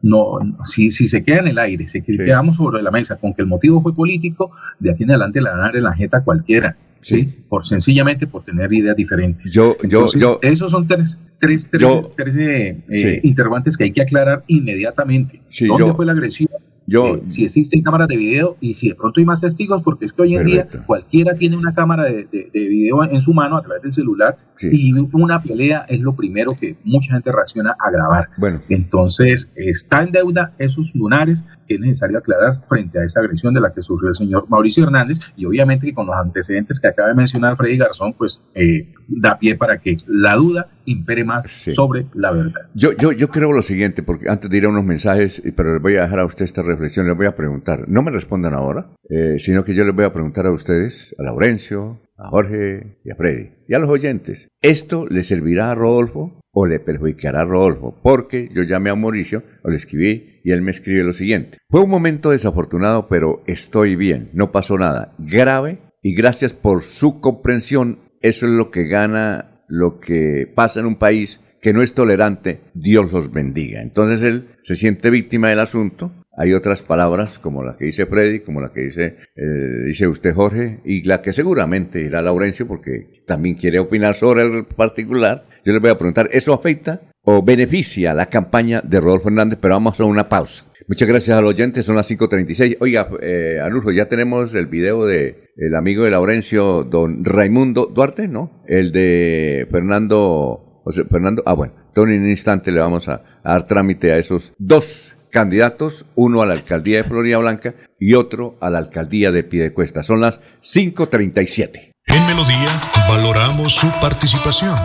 no, si, si se queda en el aire, si quedamos sobre la mesa con que el motivo fue político, de aquí en adelante le van a dar en la jeta cualquiera. ¿sí? Por, sencillamente por tener ideas diferentes.
Yo, yo, yo,
esos son tres, tres, tres, tres eh, eh, interrogantes que hay que aclarar inmediatamente. ¿Dónde fue la agresión? Yo, eh, si existen cámaras de video y si de pronto hay más testigos, porque es que hoy en día cualquiera tiene una cámara de, de, video en su mano a través del celular y una pelea es lo primero que mucha gente reacciona a grabar. Bueno. Entonces, está en deuda esos lunares que es necesario aclarar frente a esa agresión de la que sufrió el señor Mauricio Hernández y obviamente que con los antecedentes que acaba de mencionar Freddy Garzón, pues eh, da pie para que la duda impere más sobre la verdad.
Yo, yo, yo creo lo siguiente, porque antes de ir a unos mensajes, pero les voy a dejar a usted esta reflexión, les voy a preguntar, no me respondan ahora, eh, sino que yo les voy a preguntar a ustedes, a Laurencio, a Jorge y a Freddy, y a los oyentes, ¿esto le servirá a Rodolfo o le perjudicará a Rodolfo? Porque yo llamé a Mauricio, o le escribí, y él me escribe lo siguiente. Fue un momento desafortunado, pero estoy bien, no pasó nada grave, y gracias por su comprensión, eso es lo que gana, lo que pasa en un país que no es tolerante, Dios los bendiga. Entonces él se siente víctima del asunto, hay otras palabras como la que dice Freddy, como la que dice, eh, dice usted Jorge, y la que seguramente irá Laurencio porque también quiere opinar sobre el particular. Yo le voy a preguntar, ¿eso afecta o beneficia la campaña de Rodolfo Hernández? Pero vamos a una pausa. Muchas gracias al oyente, son las 5.36. Oiga, eh, Anulfo, ya tenemos el video de el amigo de Laurencio, don Raimundo Duarte, ¿no? El de Fernando, o Fernando, ah bueno, en un instante le vamos a dar trámite a esos dos candidatos, uno a la alcaldía de Florida Blanca y otro a la alcaldía de Piedecuesta. Son las 5.37.
En Melodía valoramos su participación.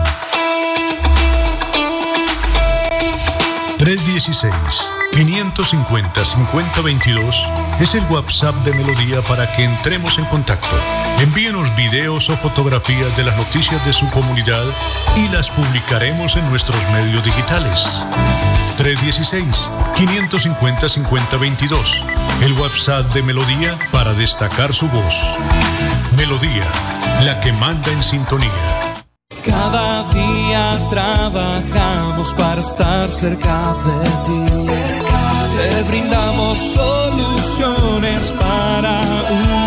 316-550-5022 es el WhatsApp de Melodía para que entremos en contacto. Envíenos videos o fotografías de las noticias de su comunidad y las publicaremos en nuestros medios digitales. 316-550-5022. El WhatsApp de Melodía para destacar su voz. Melodía, la que manda en sintonía.
Cada día trabajamos para estar cerca de ti. Te brindamos soluciones para un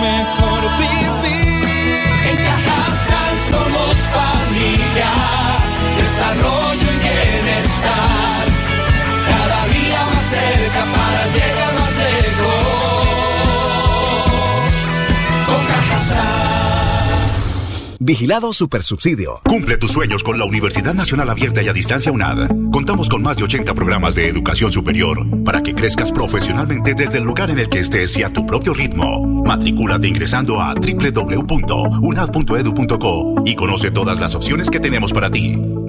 Vigilado Supersubsidio.
Cumple tus sueños con la Universidad Nacional Abierta y a Distancia UNAD. Contamos con más de 80 programas de educación superior para que crezcas profesionalmente desde el lugar en el que estés y a tu propio ritmo. Matricúlate ingresando a www.unad.edu.co y conoce todas las opciones que tenemos para ti.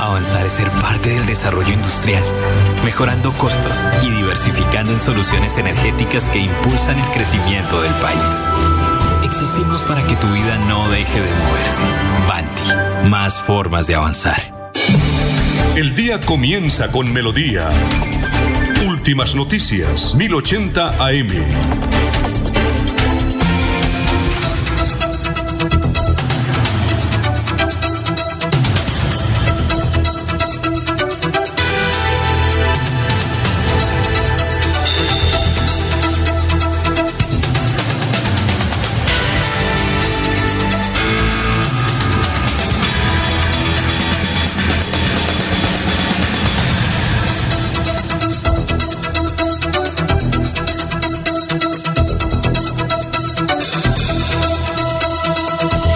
Avanzar es ser parte del desarrollo industrial, mejorando costos y diversificando en soluciones energéticas que impulsan el crecimiento del país. Existimos para que tu vida no deje de moverse. Banti, más formas de avanzar.
El día comienza con melodía. Últimas noticias, 1080 AM.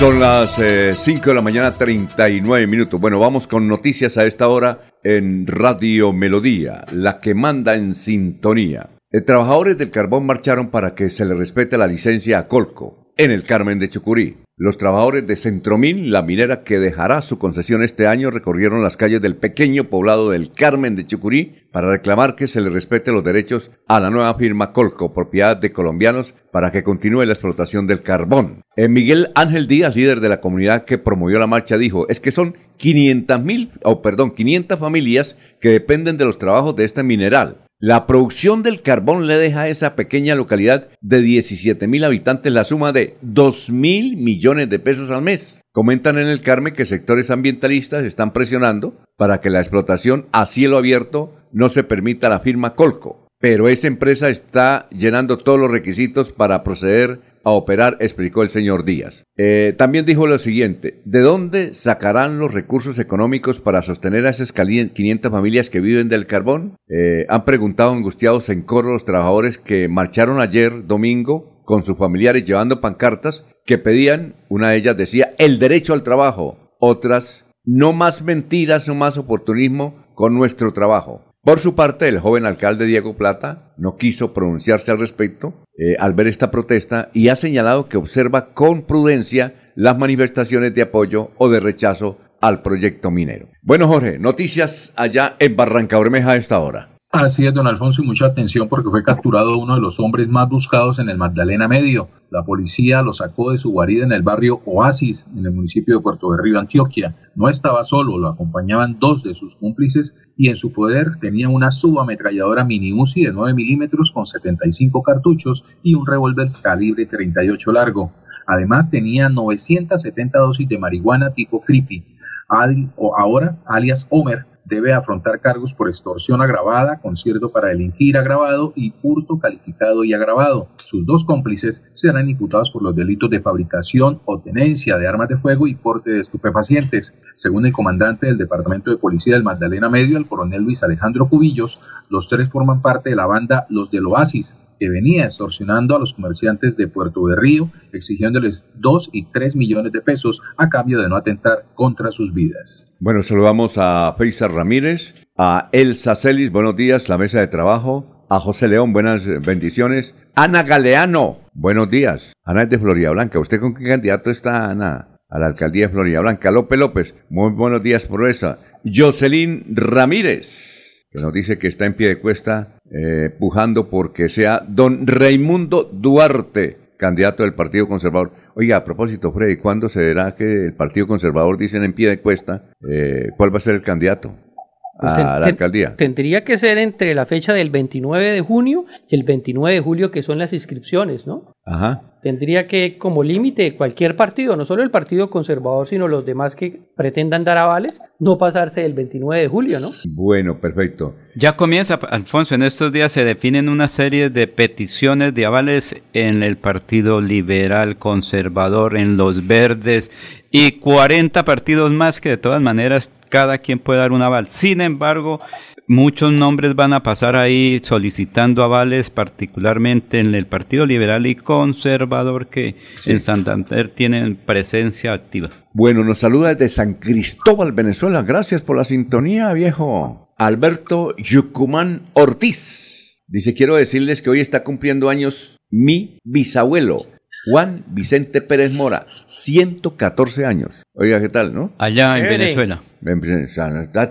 Son las 5 eh, de la mañana, 39 minutos. Bueno, vamos con noticias a esta hora en Radio Melodía, la que manda en sintonía. Eh, trabajadores del carbón marcharon para que se le respete la licencia a Colco, en el Carmen de Chucurí. Los trabajadores de Centromín, la minera que dejará su concesión este año, recorrieron las calles del pequeño poblado del Carmen de Chucurí para reclamar que se le respete los derechos a la nueva firma Colco, propiedad de colombianos, para que continúe la explotación del carbón. Eh, Miguel Ángel Díaz, líder de la comunidad que promovió la marcha, dijo, es que son 500 mil, o perdón, 500 familias que dependen de los trabajos de este mineral. La producción del carbón le deja a esa pequeña localidad de 17 mil habitantes la suma de 2 mil millones de pesos al mes. Comentan en el Carmen que sectores ambientalistas están presionando para que la explotación a cielo abierto no se permita la firma Colco. Pero esa empresa está llenando todos los requisitos para proceder a operar, explicó el señor Díaz. Eh, también dijo lo siguiente, ¿de dónde sacarán los recursos económicos para sostener a esas 500 familias que viven del carbón? Eh, han preguntado angustiados en coro los trabajadores que marcharon ayer domingo con sus familiares llevando pancartas que pedían, una de ellas decía, el derecho al trabajo, otras, no más mentiras, no más oportunismo con nuestro trabajo. Por su parte, el joven alcalde Diego Plata no quiso pronunciarse al respecto eh, al ver esta protesta y ha señalado que observa con prudencia las manifestaciones de apoyo o de rechazo al proyecto minero. Bueno, Jorge, noticias allá en Barranca Bermeja a esta hora.
Así es, don Alfonso, y mucha atención porque fue capturado uno de los hombres más buscados en el Magdalena Medio. La policía lo sacó de su guarida en el barrio Oasis, en el municipio de Puerto de Río, Antioquia. No estaba solo, lo acompañaban dos de sus cómplices y en su poder tenía una subametralladora mini Uzi de 9 milímetros con 75 cartuchos y un revólver calibre 38 largo. Además tenía 970 dosis de marihuana tipo creepy. ahora, alias Homer, debe afrontar cargos por extorsión agravada, concierto para delinquir agravado y hurto calificado y agravado. Sus dos cómplices serán imputados por los delitos de fabricación o tenencia de armas de fuego y porte de estupefacientes. Según el comandante del Departamento de Policía del Magdalena Medio, el coronel Luis Alejandro Cubillos, los tres forman parte de la banda Los del Oasis, que venía extorsionando a los comerciantes de Puerto de Río, exigiéndoles 2 y 3 millones de pesos a cambio de no atentar contra sus vidas.
Bueno, saludamos a Feisar Ramírez, a Elsa Celis, buenos días, la mesa de trabajo, a José León, buenas bendiciones, Ana Galeano, buenos días, Ana es de Florida Blanca, ¿usted con qué candidato está, Ana? A la alcaldía de Florida Blanca, López López, muy buenos días por esa, Jocelyn Ramírez, que nos dice que está en pie de cuesta eh, pujando porque sea don Raimundo Duarte, candidato del Partido Conservador. Oiga, a propósito, Freddy, ¿cuándo se verá que el Partido Conservador dicen en pie de cuesta eh, cuál va a ser el candidato?
Pues
a la alcaldía.
Tendría que ser entre la fecha del 29 de junio y el 29 de julio, que son las inscripciones, ¿no?
Ajá.
Tendría que, como límite, cualquier partido, no solo el Partido Conservador, sino los demás que pretendan dar avales, no pasarse del 29 de julio, ¿no?
Bueno, perfecto.
Ya comienza, Alfonso, en estos días se definen una serie de peticiones de avales en el Partido Liberal Conservador, en los Verdes y 40 partidos más que de todas maneras cada quien puede dar un aval. Sin embargo, muchos nombres van a pasar ahí solicitando avales, particularmente en el Partido Liberal y Conservador, que en Santander tienen presencia activa.
Bueno, nos saluda desde San Cristóbal, Venezuela. Gracias por la sintonía, viejo. Alberto Yucumán Ortiz. Dice, quiero decirles que hoy está cumpliendo años mi bisabuelo, Juan Vicente Pérez Mora, 114 años. Oiga, ¿qué tal, no?
Allá en Venezuela.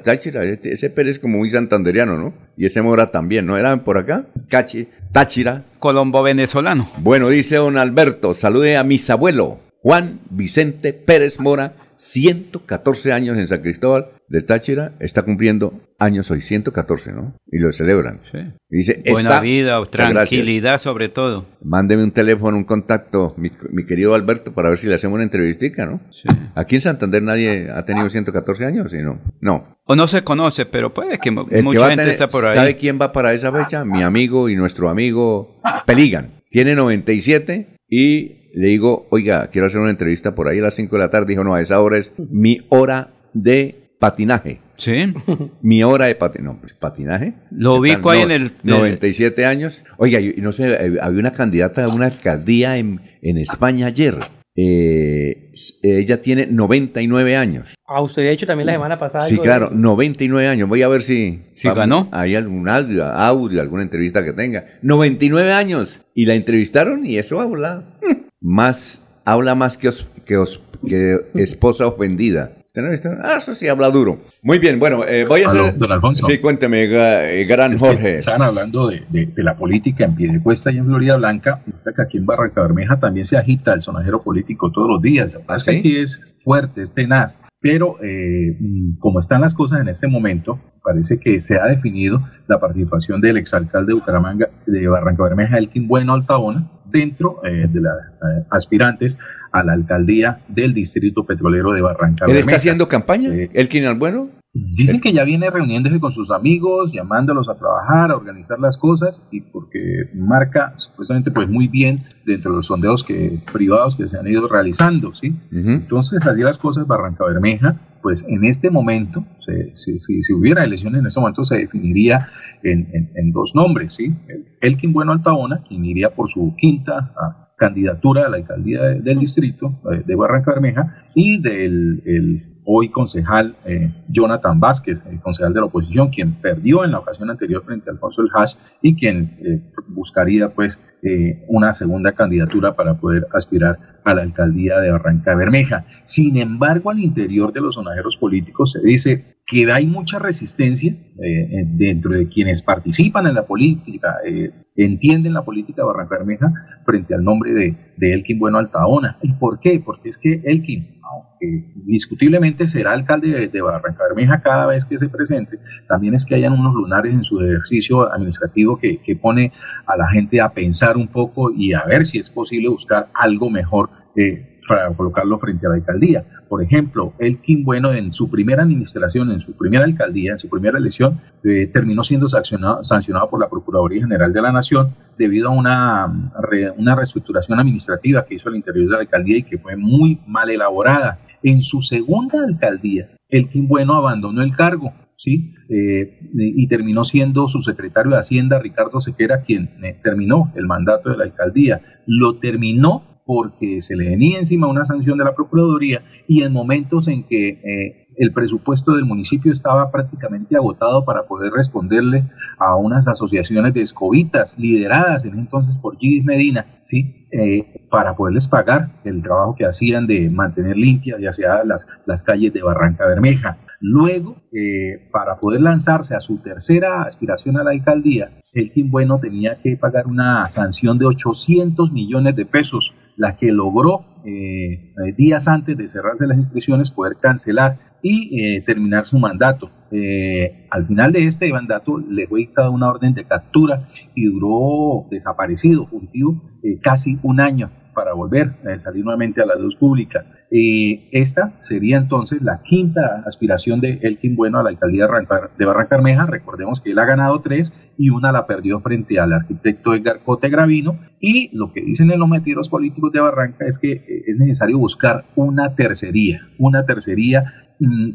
Táchira, ese Pérez como muy santanderiano, ¿no? Y ese Mora también, ¿no? ¿Eran por acá? Cachi, Táchira.
Colombo venezolano.
Bueno, dice don Alberto, salude a mis abuelos, Juan Vicente Pérez Mora, 114 años en San Cristóbal de Táchira, está cumpliendo años hoy, 114, ¿no? Y lo celebran.
Sí.
Y dice,
Buena vida, tranquilidad sobre todo.
Mándeme un teléfono, un contacto, mi, mi querido Alberto, para ver si le hacemos una entrevistica, ¿no?
Sí.
Aquí en Santander nadie ha tenido 114 años, ¿sí? No. No.
O no se conoce, pero puede que
El
mucha gente
tener-
está por ahí.
¿Sabe quién va para esa fecha? Mi amigo y nuestro amigo Peligan. Tiene 97 y le digo, oiga, quiero hacer una entrevista por ahí a las 5 de la tarde. Dijo, no, a esa hora es mi hora de patinaje.
Sí.
Mi hora de patinaje. No, pues, patinaje.
Lo ubico ahí
No,
en el-
97 años. Oiga, y y no sé, eh, había una candidata a una alcaldía en, en España ayer. Eh, ella tiene 99 años.
Ah, usted había hecho también la semana pasada.
Sí,
de
claro,
eso.
99 años. Voy a ver si,
Si ganó.
Hay algún audio, audio, alguna entrevista que tenga. 99 años. Y la entrevistaron y eso habla. Más habla más que, os- que, os- que esposa ofendida. ¿Usted no ha visto? Ah, eso sí habla duro. Muy bien, bueno, eh, voy a hacer...
don Alfonso.
Sí, cuénteme, eh, gran
Es
Jorge.
Estaban hablando de, de- de la política en pie de cuesta y en Florida Blanca, que aquí en Barranca Bermeja también se agita el sonajero político todos los días. Que pasa es que
¿sí?
aquí es fuerte, es tenaz, pero eh, mm, como están las cosas en este momento, parece que se ha definido la participación del exalcalde de Bucaramanga, de Barranca Bermeja, Elkin Bueno Altaona, dentro eh, de las eh, aspirantes a la alcaldía del distrito petrolero de Barranca
¿Él está haciendo campaña?
Eh,
¿El Quinal Bueno?
Dicen que ya viene reuniéndose con sus amigos, llamándolos a trabajar, a organizar las cosas y porque marca supuestamente pues muy bien dentro de los sondeos que, privados que se han ido realizando, ¿sí? Entonces así las cosas, Barranca Bermeja, pues en este momento, se- si, si- si hubiera elecciones en este momento se definiría en, en- en dos nombres, ¿sí? El- Elkin Bueno Altaona, quien iría por su quinta ah, candidatura a la alcaldía de- del distrito eh, de Barranca Bermeja y del el hoy concejal eh, Jonathan Vázquez, el concejal de la oposición, quien perdió en la ocasión anterior frente a Alfonso El Hash y quien eh, buscaría pues eh, una segunda candidatura para poder aspirar a la alcaldía de Barranca Bermeja. Sin embargo, al interior de los sonajeros políticos se dice que hay mucha resistencia eh, dentro de quienes participan en la política, entienden la política de Barranca Bermeja frente al nombre de, de Elkin Bueno Altaona. ¿Y por qué? Porque es que Elkin, aunque discutiblemente será alcalde de, de Barranca Bermeja cada vez que se presente, también es que hayan unos lunares en su ejercicio administrativo que, que pone a la gente a pensar un poco y a ver si es posible buscar algo mejor eh, para colocarlo frente a la alcaldía. Por ejemplo, Elkin Bueno en su primera administración, en su primera alcaldía, en su primera elección, eh, terminó siendo sancionado, por la Procuraduría General de la Nación debido a una, una reestructuración administrativa que hizo al interior de la alcaldía y que fue muy mal elaborada. En su segunda alcaldía, Elkin Bueno abandonó el cargo. ¿sí? Eh, y terminó siendo su secretario de Hacienda, Ricardo Sequera, quien eh, terminó el mandato de la alcaldía. Lo terminó porque se le venía encima una sanción de la Procuraduría y en momentos en que eh, el presupuesto del municipio estaba prácticamente agotado para poder responderle a unas asociaciones de escobitas lideradas en entonces por Gis Medina, ¿sí? Eh, para poderles pagar el trabajo que hacían de mantener limpias ya sea las, las calles de Barranca Bermeja. Luego, eh, para poder lanzarse a su tercera aspiración a la alcaldía, Elkin Bueno tenía que pagar una sanción de 800 millones de pesos, la que logró eh, eh, días antes de cerrarse las inscripciones poder cancelar y eh, terminar su mandato. Eh, al final de este mandato le fue dictada una orden de captura y duró desaparecido, fugitivo, eh, casi un año para volver a salir nuevamente a la luz pública. Esta sería entonces la quinta aspiración de Elkin Bueno a la alcaldía de Barranca- de Barranca Bermeja. Recordemos que él ha ganado tres y una la perdió frente al arquitecto Edgar Cote Gravino. Y lo que dicen en los metidos políticos de Barranca es que es necesario buscar una tercería, una tercería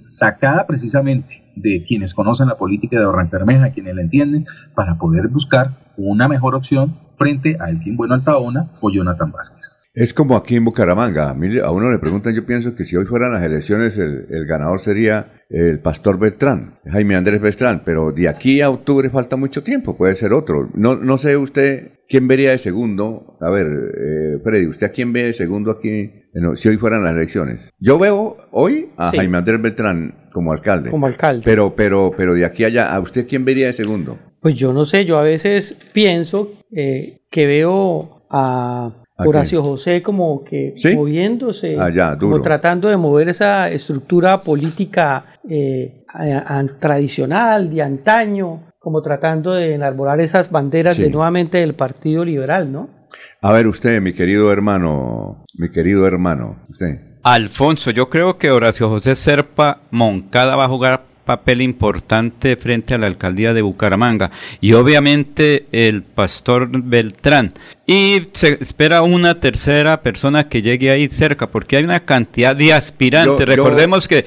sacada precisamente de quienes conocen la política de Barranca Bermeja, quienes la entienden, para poder buscar una mejor opción frente a Elkin Bueno Altaona o Jonathan Vázquez.
Es como aquí en Bucaramanga. A, mí- a uno le preguntan, yo pienso que si hoy fueran las elecciones, el, el ganador sería el pastor Beltrán, Jaime Andrés Beltrán, pero de aquí a octubre falta mucho tiempo, puede ser otro. No, no sé usted quién vería de segundo. A ver, eh, Freddy, ¿usted a quién ve de segundo aquí si hoy fueran las elecciones? Yo veo hoy a
Sí.
Jaime Andrés Beltrán como alcalde.
Como alcalde.
Pero, pero, pero de aquí a allá, ¿a usted quién vería de segundo?
Pues yo no sé, yo a veces pienso eh, que veo a
¿A
Horacio José como que
¿Sí?
moviéndose,
Allá,
como tratando de mover esa estructura política eh, a- a- tradicional, de antaño, como tratando de enarbolar esas banderas
Sí.
de nuevamente del Partido Liberal, ¿no?
A ver, usted, mi querido hermano, mi querido hermano, usted.
Alfonso, yo creo que Horacio José Serpa Moncada va a jugar papel importante frente a la alcaldía de Bucaramanga y obviamente el pastor Beltrán. Y se espera una tercera persona que llegue ahí cerca, porque hay una cantidad de aspirantes.
Yo- yo-
Recordemos que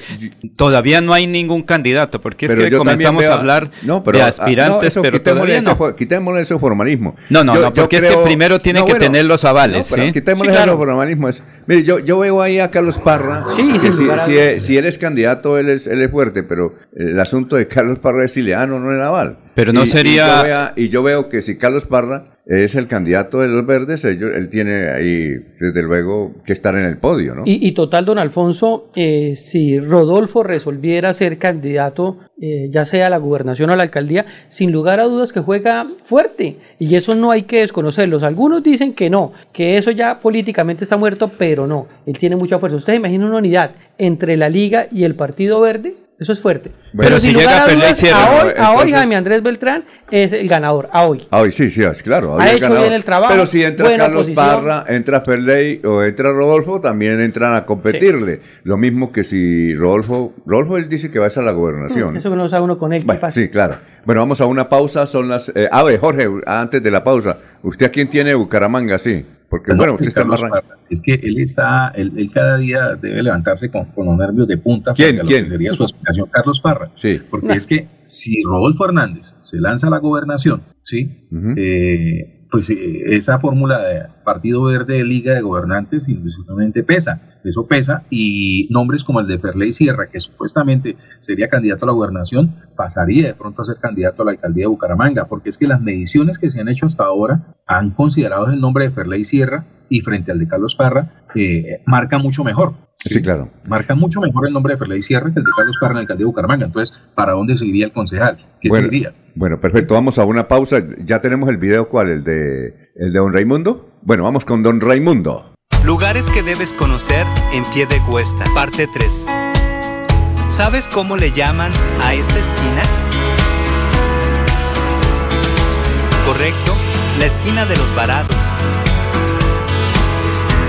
todavía no hay ningún candidato, porque es que comenzamos
veo
a hablar
no, pero,
de
ah,
aspirantes,
no, eso,
pero
quitémosle,
todavía
ese,
no.
quitémosle ese formalismo.
No, no, no, porque es que primero tiene que tener los avales,
No, pero
¿sí?
quitémosle
Sí, claro.
ese formalismo. Es- mire, yo, yo veo ahí a Carlos Parra.
Sí, sin
si,
a
si,
dudas.
es- si él es candidato, él es, él es fuerte, pero el asunto de Carlos Parra es si le dan o no el aval.
Pero no
Y- y
sería-
yo vea- Y yo, veo que si Carlos Parra es el candidato de los verdes, ellos, él tiene ahí, desde luego, que estar en el podio, ¿no?
Y, total, don Alfonso, eh, si Rodolfo resolviera ser candidato, eh, ya sea a la gobernación o a la alcaldía, sin lugar a dudas que juega fuerte. Y eso no hay que desconocerlos. Algunos dicen que no, que eso ya políticamente está muerto, pero no. Él tiene mucha fuerza. Ustedes imaginen una unidad entre la Liga y el Partido Verde. Eso es fuerte.
Bueno,
pero
si llega
a
Sierra,
a hoy,
¿no?
a hoy
Entonces-
Jaime Andrés Beltrán es el ganador. A hoy.
Ah, hoy sí, sí, es claro.
Ha hecho bien el trabajo,
Pero si entra Carlos
posición.
Parra, entra Ferley o entra Rodolfo, también entran a competirle. Lo mismo que si Rodolfo, Rodolfo él dice que va a ser la gobernación.
Eso que no sabe uno con él. ¿qué
Bueno, sí, claro. Bueno, vamos a una pausa. Son las. Eh, a ver, Jorge, antes de la pausa, ¿usted a quién tiene Bucaramanga? Sí. Porque, bueno, usted está.
Parra. Es que él está, él, él cada día debe levantarse con, con los nervios de punta.
¿Quién?
frente a lo
¿Quién?
que sería su aspiración, Carlos Parra.
Sí.
Porque es que si Rodolfo Hernández se lanza a la gobernación, ¿sí? Eh, pues eh, esa fórmula de Partido Verde Liga de Gobernantes indiscutiblemente pesa. Eso pesa y nombres como el de Ferley Sierra, que supuestamente sería candidato a la gobernación, pasaría de pronto a ser candidato a la alcaldía de Bucaramanga, porque es que las mediciones que se han hecho hasta ahora han considerado el nombre de Ferley Sierra y frente al de Carlos Parra, eh, marca mucho mejor.
Sí, claro.
Marca mucho mejor el nombre de Ferley Sierra que el de Carlos Parra alcaldía de Bucaramanga. Entonces, ¿para dónde seguiría el concejal? ¿Qué
Bueno,
seguiría?
bueno, perfecto. Vamos a una pausa. Ya tenemos el video. ¿Cuál? ¿El de, el de Don Raimundo? Bueno, vamos con Don Raimundo.
Lugares que debes conocer en pie de cuesta, parte 3. ¿Sabes cómo le llaman a esta esquina? Correcto, la esquina de los varados.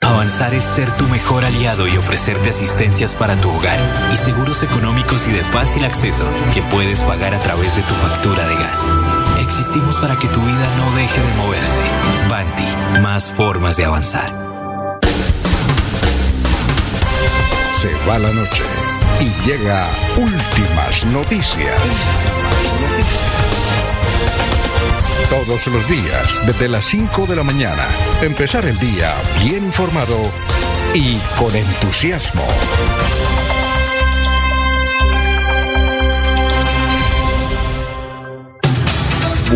Avanzar es ser tu mejor aliado y ofrecerte asistencias para tu hogar y seguros económicos y de fácil acceso que puedes pagar a través de tu factura de gas. Existimos para que tu vida no deje de moverse. Banti, más formas de avanzar.
Se va la noche y llega últimas noticias. Todos los días, desde las 5 de la mañana, empezar el día bien informado y con entusiasmo.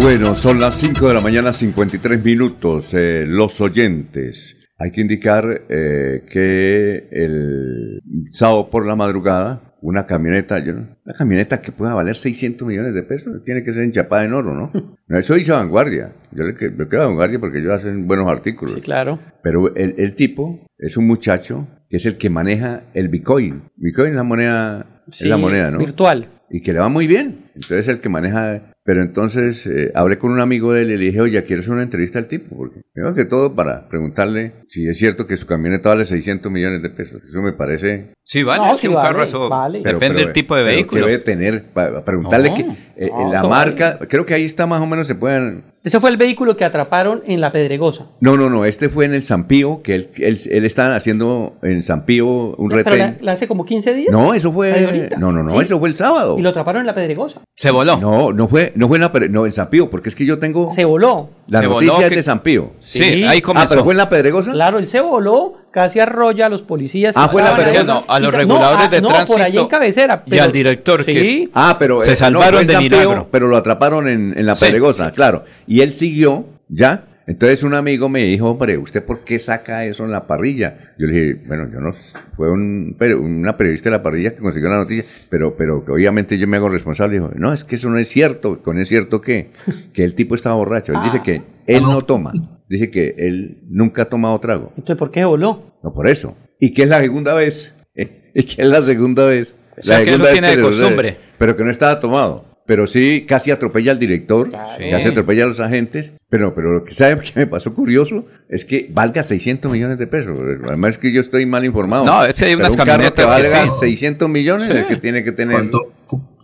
Bueno, son las 5 de la mañana, 53 minutos. Eh, los oyentes. Hay que indicar eh, que el sábado por la madrugada, una camioneta, yo una camioneta que pueda valer 600 millones de pesos, tiene que ser enchapada en oro, ¿no? No, Eso dice Vanguardia. Yo le yo quedo a Vanguardia porque ellos hacen buenos artículos.
Sí, claro.
Pero el, el tipo es un muchacho que es el que maneja el Bitcoin. Bitcoin es la moneda, es la
Sí,
moneda, ¿no?
Virtual.
y que le va muy bien. Entonces el que maneja, pero entonces eh, hablé con un amigo de él y le dije, oye, ¿quieres una entrevista al tipo? Porque primero que todo para preguntarle si es cierto que su camioneta vale 600 millones de pesos. Eso me parece...
Sí, vale,
No,
sí,
sí
un
vale,
carro eso
vale.
pero-
depende
pero-
del tipo de vehículo.
¿Qué debe tener? Para preguntarle
No.
que eh,
No,
la marca, creo que ahí está más o menos se pueden...
Ese fue el vehículo que atraparon en la Pedregosa.
No, no, no, este fue en el Zampío, que él, él, él está haciendo en Zampío un
Pero la,
retén.
la hace como 15 días.
No, eso
¿Ahí
fue... No, no, no,
Sí.
eso fue el sábado.
Y lo atraparon en la Pedregosa.
Se voló.
No, no fue, no fue en la, no, en Zampío, porque es que yo tengo...
Se voló.
La
Se
noticia
voló
es
que-
de Zampío.
Sí,
Sí.
ahí comenzó.
Ah, pero fue en la Pedregosa.
Claro, él se voló, casi arrolla a los policías.
Ah, fue la. Pedregosa.
No, a los reguladores de
no, por allá
tránsito
en cabecera.
y al director
Sí.
que-
Ah, pero
Se
eh,
salvaron de milagro.
Pero lo atraparon en, en la
Sí,
Pedregosa,
sí.
claro. Y él siguió, ¿ya? Entonces un amigo me dijo, hombre, ¿usted por qué saca eso en la parrilla? Yo le dije, bueno, yo no, fue un, una periodista de la parrilla que consiguió la noticia, pero, pero que obviamente yo me hago responsable. Dijo, no, es que eso no es cierto. ¿Con es cierto qué? Que el tipo estaba borracho. Él dice
Ah.
que él no toma. Dice que él nunca ha tomado trago.
Entonces, ¿por qué voló?
No, por eso. ¿Y qué es la segunda vez? ¿Y qué es la segunda vez?
O sea,
la
que él
segunda
lo
vez
tiene de costumbre.
Pero que no estaba tomado. Pero sí, casi atropella al director,
Sí.
casi atropella a los agentes. Pero, pero lo que sabe que me pasó curioso es que valga 600 millones de pesos. Además es que yo estoy mal informado.
No, es que hay unas
un carro
camionetas
que
que
valga
sí.
600 millones
Sí.
es que tiene que tener...
¿Cuánto,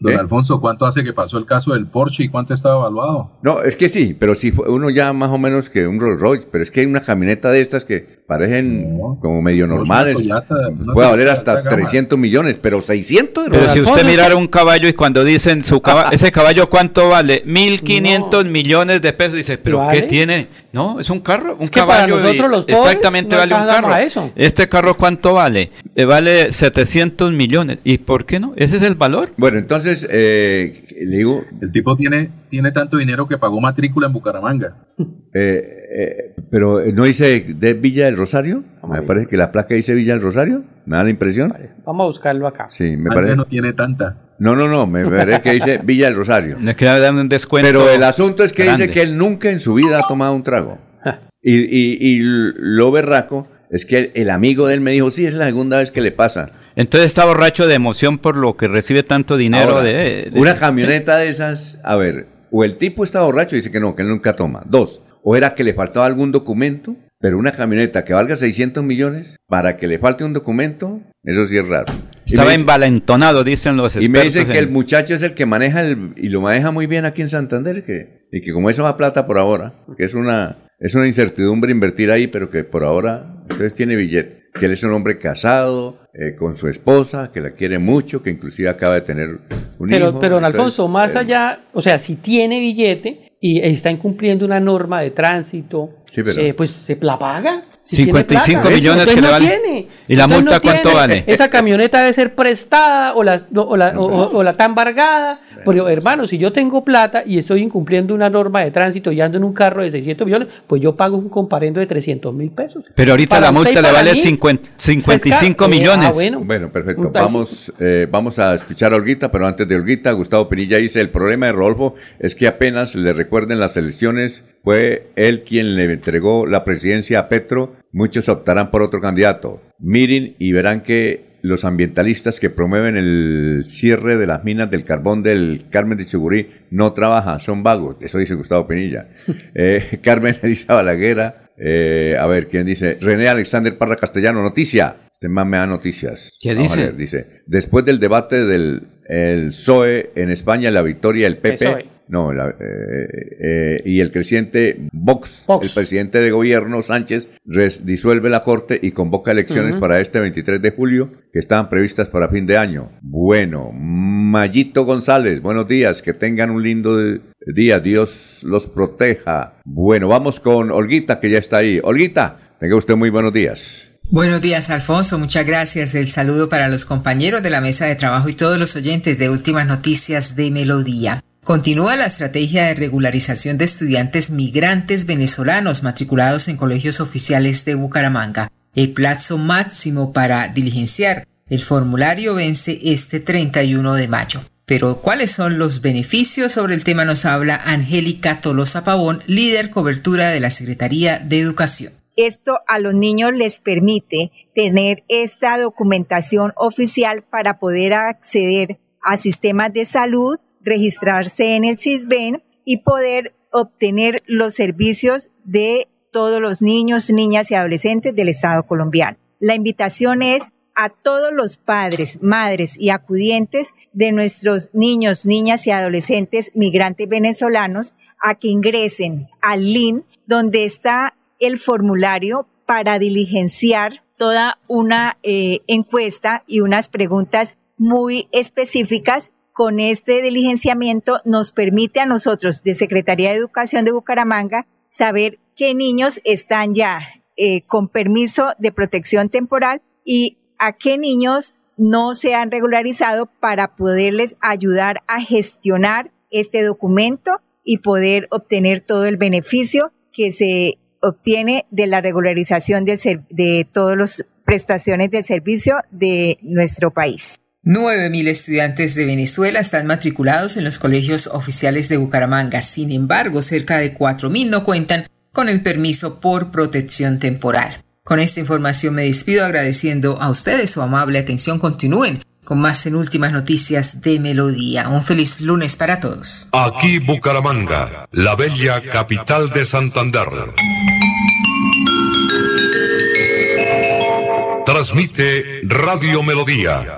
don
¿Eh?
Alfonso, cuánto hace que pasó el caso del Porsche y cuánto estaba evaluado?
No, es que sí, pero si fue uno ya más o menos que un Rolls Royce, pero es que hay una camioneta de estas que parecen como medio
No,
normales. Puede valer hasta
alta gama.
300 millones, pero 600
Pero
hermano.
si usted mirara un caballo y cuando dicen su caballo, ese caballo cuánto vale, 1500 millones de pesos, dice, pero
¿Vale?
¿qué tiene? No, es un carro, un
Es que para
caballo. y
nosotros los pobres
exactamente
no
vale un carro.
eso.
Este carro cuánto vale? Eh, vale 700 millones. ¿Y por qué no? Ese es el valor.
Bueno, entonces, eh, le digo,
El tipo tiene, tiene tanto dinero que pagó matrícula en Bucaramanga.
eh, eh, pero ¿no dice de Villa del Rosario? Me parece que la placa dice Villa del Rosario, me da la impresión.
Vamos a buscarlo acá.
Sí, me
Antes
parece.
no tiene tanta.
No, no, no, me parece que dice Villa del Rosario.
Le queda dar un descuento.
Pero el asunto es que
grande.
dice que él nunca en su vida ha tomado un trago. Y, y, y lo berraco es que el, el amigo de él me dijo, sí, es la segunda vez que le pasa.
Entonces está borracho de emoción por lo que recibe tanto dinero
Ahora,
de, de-
Una camioneta de esas, a ver, o el tipo está borracho y dice que no, que él nunca toma. Dos, o era que le faltaba algún documento, pero una camioneta que valga 600 millones, para que le falte un documento, eso sí es raro.
Estaba
dice-
envalentonado, dicen los
Y me
expertos.
dicen que el muchacho es el que maneja el, y lo maneja muy bien aquí en Santander, que, y que como eso va plata por ahora, que es una, es una incertidumbre invertir ahí, pero que por ahora entonces tiene billete. Que él es un hombre casado, eh, con su esposa, que la quiere mucho, que inclusive acaba de tener un
Pero,
hijo.
pero don Alfonso, más
eh,
allá, o sea, si tiene billete y está incumpliendo una norma de tránsito,
Sí, pero-
eh, pues se la paga. Si tiene
55
plata.
millones
Entonces
que le
no
vale.
tiene.
¿Y la
Entonces
multa
no
cuánto
tiene.
vale?
Esa camioneta debe ser prestada o la, o la, o- o- o la está embargada. Pero hermano, si yo tengo plata y estoy incumpliendo una norma de tránsito y ando en un carro de 600 millones, pues yo pago un comparendo de 300 mil pesos.
Pero ahorita
Para
la multa le vale
mí,
50 55
pues, eh,
millones.
ah, bueno.
Bueno, perfecto. Vamos, eh, vamos a escuchar a Olguita, pero antes de Olguita, Gustavo Pinilla dice, el problema de Rodolfo es que apenas le recuerden las elecciones, fue él quien le entregó la presidencia a Petro, muchos optarán por otro candidato. Miren y verán que los ambientalistas que promueven el cierre de las minas del carbón del Carmen de Chugurí no trabajan, son vagos. Eso dice Gustavo Pinilla. Eh, Carmen Elisa Balaguera, eh, a ver, ¿quién dice? René Alexander Parra Castellano, noticia. Este man me da noticias.
¿Qué
Vamos a
dice?
leer, dice, después del debate del el PSOE en España, la victoria del PP,
PSOE.
No, la- eh, eh, y el creciente Vox, el presidente de gobierno Sánchez, res- disuelve la corte y convoca elecciones para este 23 de julio, que estaban previstas para fin de año. Bueno, Mayito González, buenos días, que tengan un lindo día, Dios los proteja. Bueno, vamos con Olguita, que ya está ahí. Olguita, tenga usted muy buenos días.
Buenos días, Alfonso. Muchas gracias. El saludo para los compañeros de la mesa de trabajo y todos los oyentes de Últimas Noticias de Melodía. Continúa la estrategia de regularización de estudiantes migrantes venezolanos matriculados en colegios oficiales de Bucaramanga. El plazo máximo para diligenciar el formulario vence este 31 de mayo. Pero, ¿cuáles son los beneficios? Sobre el tema nos habla Angélica Tolosa Pavón, líder cobertura de la Secretaría de Educación.
Esto a los niños les permite tener esta documentación oficial para poder acceder a sistemas de salud, registrarse en el CISBEN y poder obtener los servicios de todos los niños, niñas y adolescentes del Estado colombiano. La invitación es a todos los padres, madres y acudientes de nuestros niños, niñas y adolescentes migrantes venezolanos a que ingresen al LIN, donde está el formulario para diligenciar toda una eh, encuesta y unas preguntas muy específicas. Con este diligenciamiento nos permite a nosotros de Secretaría de Educación de Bucaramanga saber qué niños están ya eh, con permiso de protección temporal y a qué niños no se han regularizado para poderles ayudar a gestionar este documento y poder obtener todo el beneficio que se obtiene de la regularización del de todas las prestaciones del servicio de nuestro país.
9.000 estudiantes de Venezuela están matriculados en los colegios oficiales de Bucaramanga. Sin embargo, cerca de 4.000 no cuentan con el permiso por protección temporal. Con esta información me despido agradeciendo a ustedes su amable atención. Continúen con más en últimas noticias de Melodía. Un feliz lunes para todos.
Aquí Bucaramanga, la bella capital de Santander. Transmite Radio Melodía,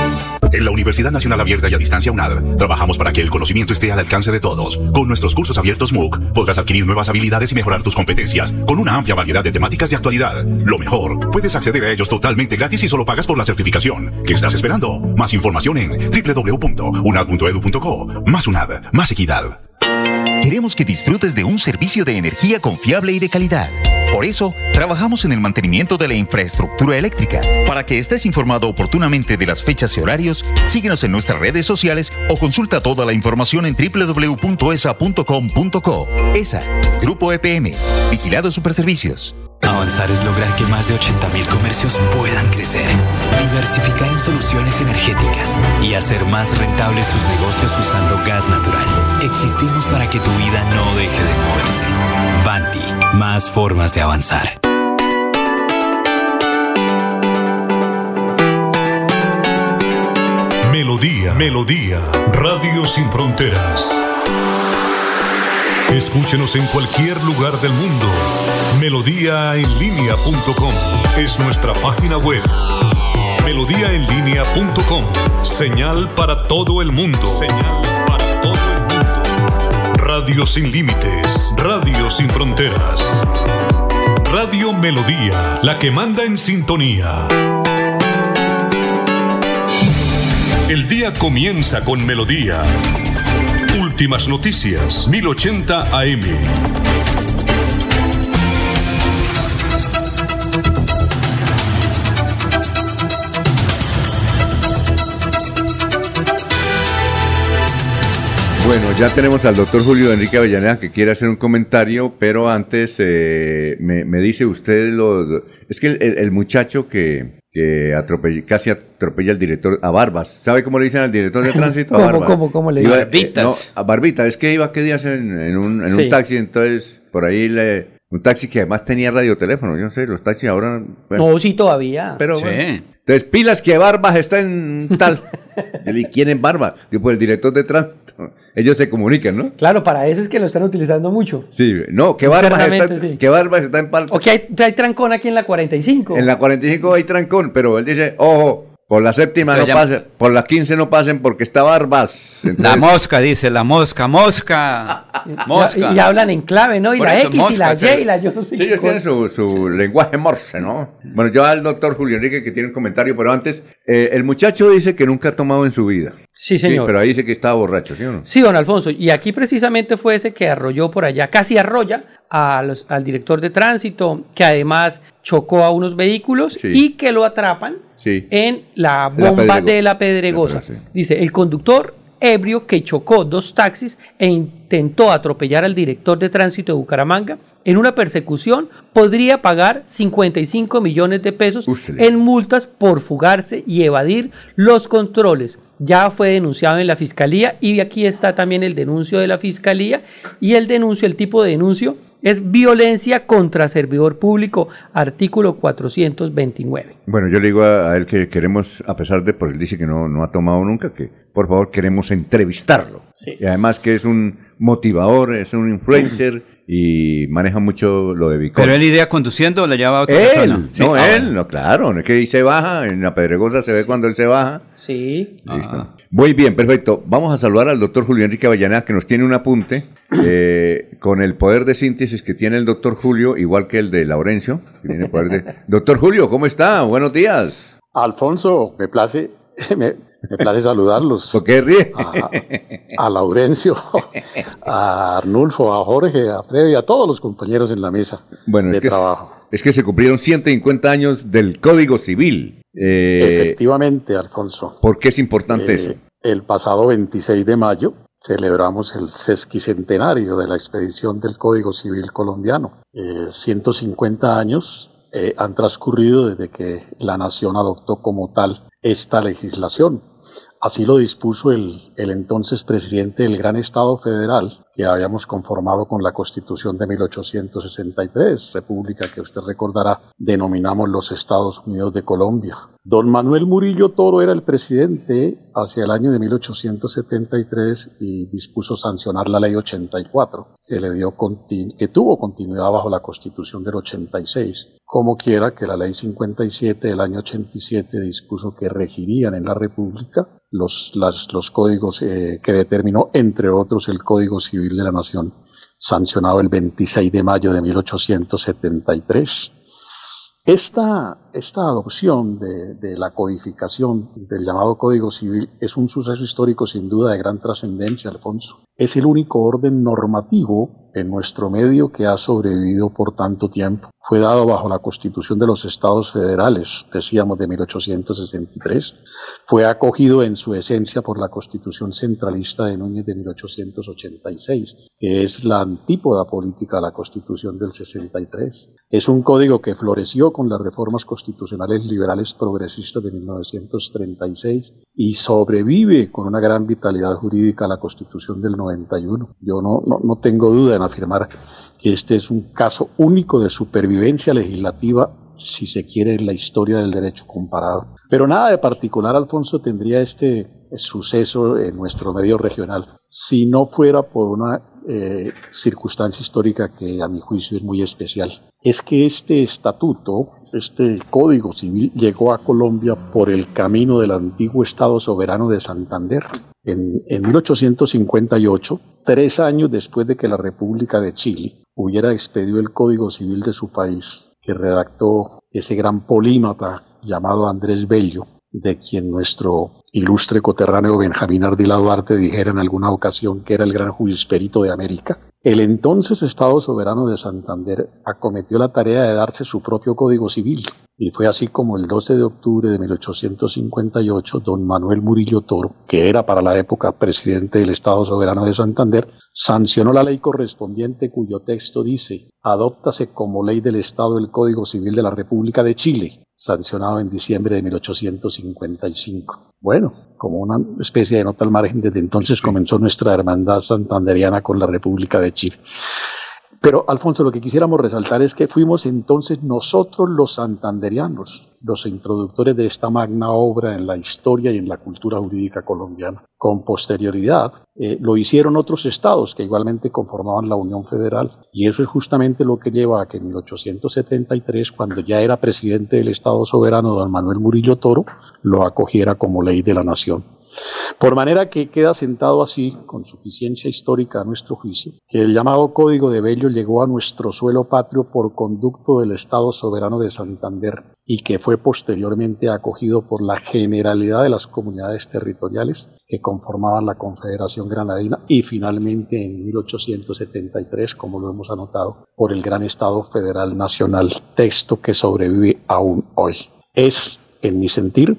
En la Universidad Nacional Abierta y a Distancia UNAD, trabajamos para que el conocimiento esté al alcance de todos. Con nuestros cursos abiertos MOOC, podrás adquirir nuevas habilidades y mejorar tus competencias, con una amplia variedad de temáticas de actualidad. Lo mejor, puedes acceder a ellos totalmente gratis y solo pagas por la certificación. ¿Qué estás esperando? Más información en www.unad.edu.co. Más UNAD, más equidad.
Queremos que disfrutes de un servicio de energía confiable y de calidad. Por eso, trabajamos en el mantenimiento de la infraestructura eléctrica. Para que estés informado oportunamente de las fechas y horarios, síguenos en nuestras redes sociales o consulta toda la información en www.esa.com.co. ESA, Grupo EPM, Vigilado Superservicios.
Avanzar es lograr que más de 80.000 comercios puedan crecer, diversificar en soluciones energéticas y hacer más rentables sus negocios usando gas natural. Existimos para que tu vida no deje de moverse. Más formas de avanzar.
Melodía, Melodía, Radio Sin Fronteras. Escúchenos en cualquier lugar del mundo. Melodíaenlínea.com es nuestra página web. Melodíaenlínea.com. Señal para todo el mundo. Señal Radio sin límites. Radio sin fronteras. Radio Melodía, la que manda en sintonía. El día comienza con melodía. Últimas noticias, 1080 AM.
Bueno, ya tenemos al doctor Julio Enrique Avellaneda que quiere hacer un comentario, pero antes eh, me, me dice usted lo... Es que el, el- el muchacho que, que atropella- casi atropella al director, a Barbas, ¿sabe cómo le dicen al director de tránsito? A
¿Cómo,
Barbas.
cómo, cómo le dicen?
eh, no, a Barbita, es que iba, ¿qué días en, en un, en
Sí.
un taxi? Entonces, por ahí le... Un taxi que además tenía radioteléfono, yo no sé, los taxis ahora... bueno.
No, sí, todavía.
Pero bueno. Entonces, pilas que Barbas está en tal. Dije, ¿quién es Barbas? Digo, pues el director de tránsito. Ellos se comunican, ¿no?
Claro, para eso es que lo están utilizando mucho.
Sí, no, que Barbas está,
sí.
que Barbas está en parte.
O que hay, hay trancón aquí en la 45.
En la 45 hay trancón, pero él dice, ojo, por la séptima no pasen, por la 15 no pasen porque está Barbas.
La mosca, dice, la mosca, mosca, mosca.
Y, y hablan en clave, ¿no? Y
Por
la
eso,
X y la Y y la yo no sé
Sí, ellos tienen su, su lenguaje morse, ¿no? Bueno, yo al doctor Julio Enrique que tiene un comentario, pero antes, eh, el muchacho dice que nunca ha tomado en su vida.
Sí, señor.
pero ahí dice que estaba borracho, ¿sí o no?
Sí, don Alfonso. Y aquí precisamente fue ese que arrolló por allá, casi arrolla a los- al director de tránsito, que además chocó a unos vehículos
Sí.
y que lo atrapan
Sí.
en la bomba de la Pedregosa.
Sí.
Dice, el conductor ebrio que chocó dos taxis e intentó atropellar al director de tránsito de Bucaramanga en una persecución podría pagar 55 millones de pesos en multas por fugarse y evadir los controles. Ya fue denunciado en la fiscalía y aquí está también el denuncio de la fiscalía y el denuncio, el tipo de denuncio es violencia contra servidor público, artículo 429.
Bueno, yo le digo a, a él que queremos, a pesar de, pues él dice que no, no ha tomado nunca, que por favor queremos entrevistarlo.
Sí.
Y además que es un motivador, es un influencer y maneja mucho lo de Bitcoin.
Pero él iría conduciendo o le lleva a otra
Él,
persona. Sí,
no
ah,
él, no, claro, es que ahí se baja, en la Pedregosa se ve cuando él se baja.
Sí.
Listo. Muy bien, perfecto. Vamos a saludar al doctor Julio Enrique Avellaneda, que nos tiene un apunte eh, con el poder de síntesis que tiene el doctor Julio, igual que el de Laurencio. que tiene poder de... Doctor Julio, ¿cómo está? Buenos días.
Alfonso, me place, me, me place saludarlos.
¿Por qué ríe?
A, a Laurencio, a Arnulfo, a Jorge, a Freddy, a todos los compañeros en la mesa
Bueno,
de
es que,
trabajo.
es que se cumplieron 150 años del Código Civil. Eh,
Efectivamente, Alfonso.
¿Por qué es importante
Eh,
eso?
el pasado 26 de mayo celebramos el sesquicentenario de la expedición del Código Civil colombiano. 150 eh, años eh, han transcurrido desde que la nación adoptó como tal esta legislación. Así lo dispuso el, el, entonces presidente del Gran Estado Federal que habíamos conformado con la Constitución de 1863, república que usted recordará denominamos los Estados Unidos de Colombia. Don Manuel Murillo Toro era el presidente hacia el año de 1873 y dispuso sancionar la ley 84, que, le dio que tuvo continuidad bajo la Constitución del 86 como quiera que la ley 57 del año 87 dispuso que regirían en la República los, los códigos eh, que determinó, entre otros, el Código Civil de la Nación, sancionado el 26 de mayo de 1873. Esta, esta adopción de, de, la codificación del llamado Código Civil es un suceso histórico sin duda de gran trascendencia, Alfonso. Es el único orden normativo en nuestro medio que ha sobrevivido por tanto tiempo. Fue dado bajo la Constitución de los Estados Federales, decíamos, de 1863. Fue acogido en su esencia por la Constitución centralista de Núñez de 1886, que es la antípoda política a la Constitución del 63. Es un código que floreció con las reformas constitucionales liberales progresistas de 1936 y sobrevive con una gran vitalidad jurídica a la Constitución del 91. Yo no, no, no tengo duda afirmar que este es un caso único de supervivencia legislativa si se quiere en la historia del derecho comparado. Pero nada de particular, Alfonso, tendría este suceso en nuestro medio regional si no fuera por una eh, circunstancia histórica que a mi juicio es muy especial. Es que este estatuto, este código civil, llegó a Colombia por el camino del antiguo Estado soberano de Santander. En, en 1858, tres años después de que la República de Chile hubiera expedido el código civil de su país, que redactó ese gran polímata llamado Andrés Bello, de quien nuestro ilustre coterráneo Benjamín Ardila Duarte dijera en alguna ocasión que era el gran jurisperito de América, el entonces Estado soberano de Santander acometió la tarea de darse su propio código civil, y fue así como el 12 de octubre de 1858 don Manuel Murillo Toro, que era para la época presidente del Estado soberano de Santander, sancionó la ley correspondiente cuyo texto dice, adóptase como ley del Estado el Código Civil de la República de Chile, sancionado en diciembre de 1855. Bueno, como una especie de nota al margen, desde entonces comenzó nuestra hermandad santanderiana con la República de Chile. Pero, Alfonso, lo que quisiéramos resaltar es que fuimos entonces nosotros los santanderianos los introductores de esta magna obra en la historia y en la cultura jurídica colombiana. Con posterioridad eh, lo hicieron otros estados que igualmente conformaban la Unión Federal y eso es justamente lo que lleva a que en 1873, cuando ya era presidente del Estado soberano don Manuel Murillo Toro, lo acogiera como ley de la nación. Por manera que queda sentado así, con suficiencia histórica a nuestro juicio, que el llamado Código de Bello llegó a nuestro suelo patrio por conducto del Estado soberano de Santander y que fue posteriormente acogido por la generalidad de las comunidades territoriales que conformaban la Confederación Granadina y finalmente en 1873, como lo hemos anotado, por el Gran Estado Federal Nacional, texto que sobrevive aún hoy. Es, en mi sentir,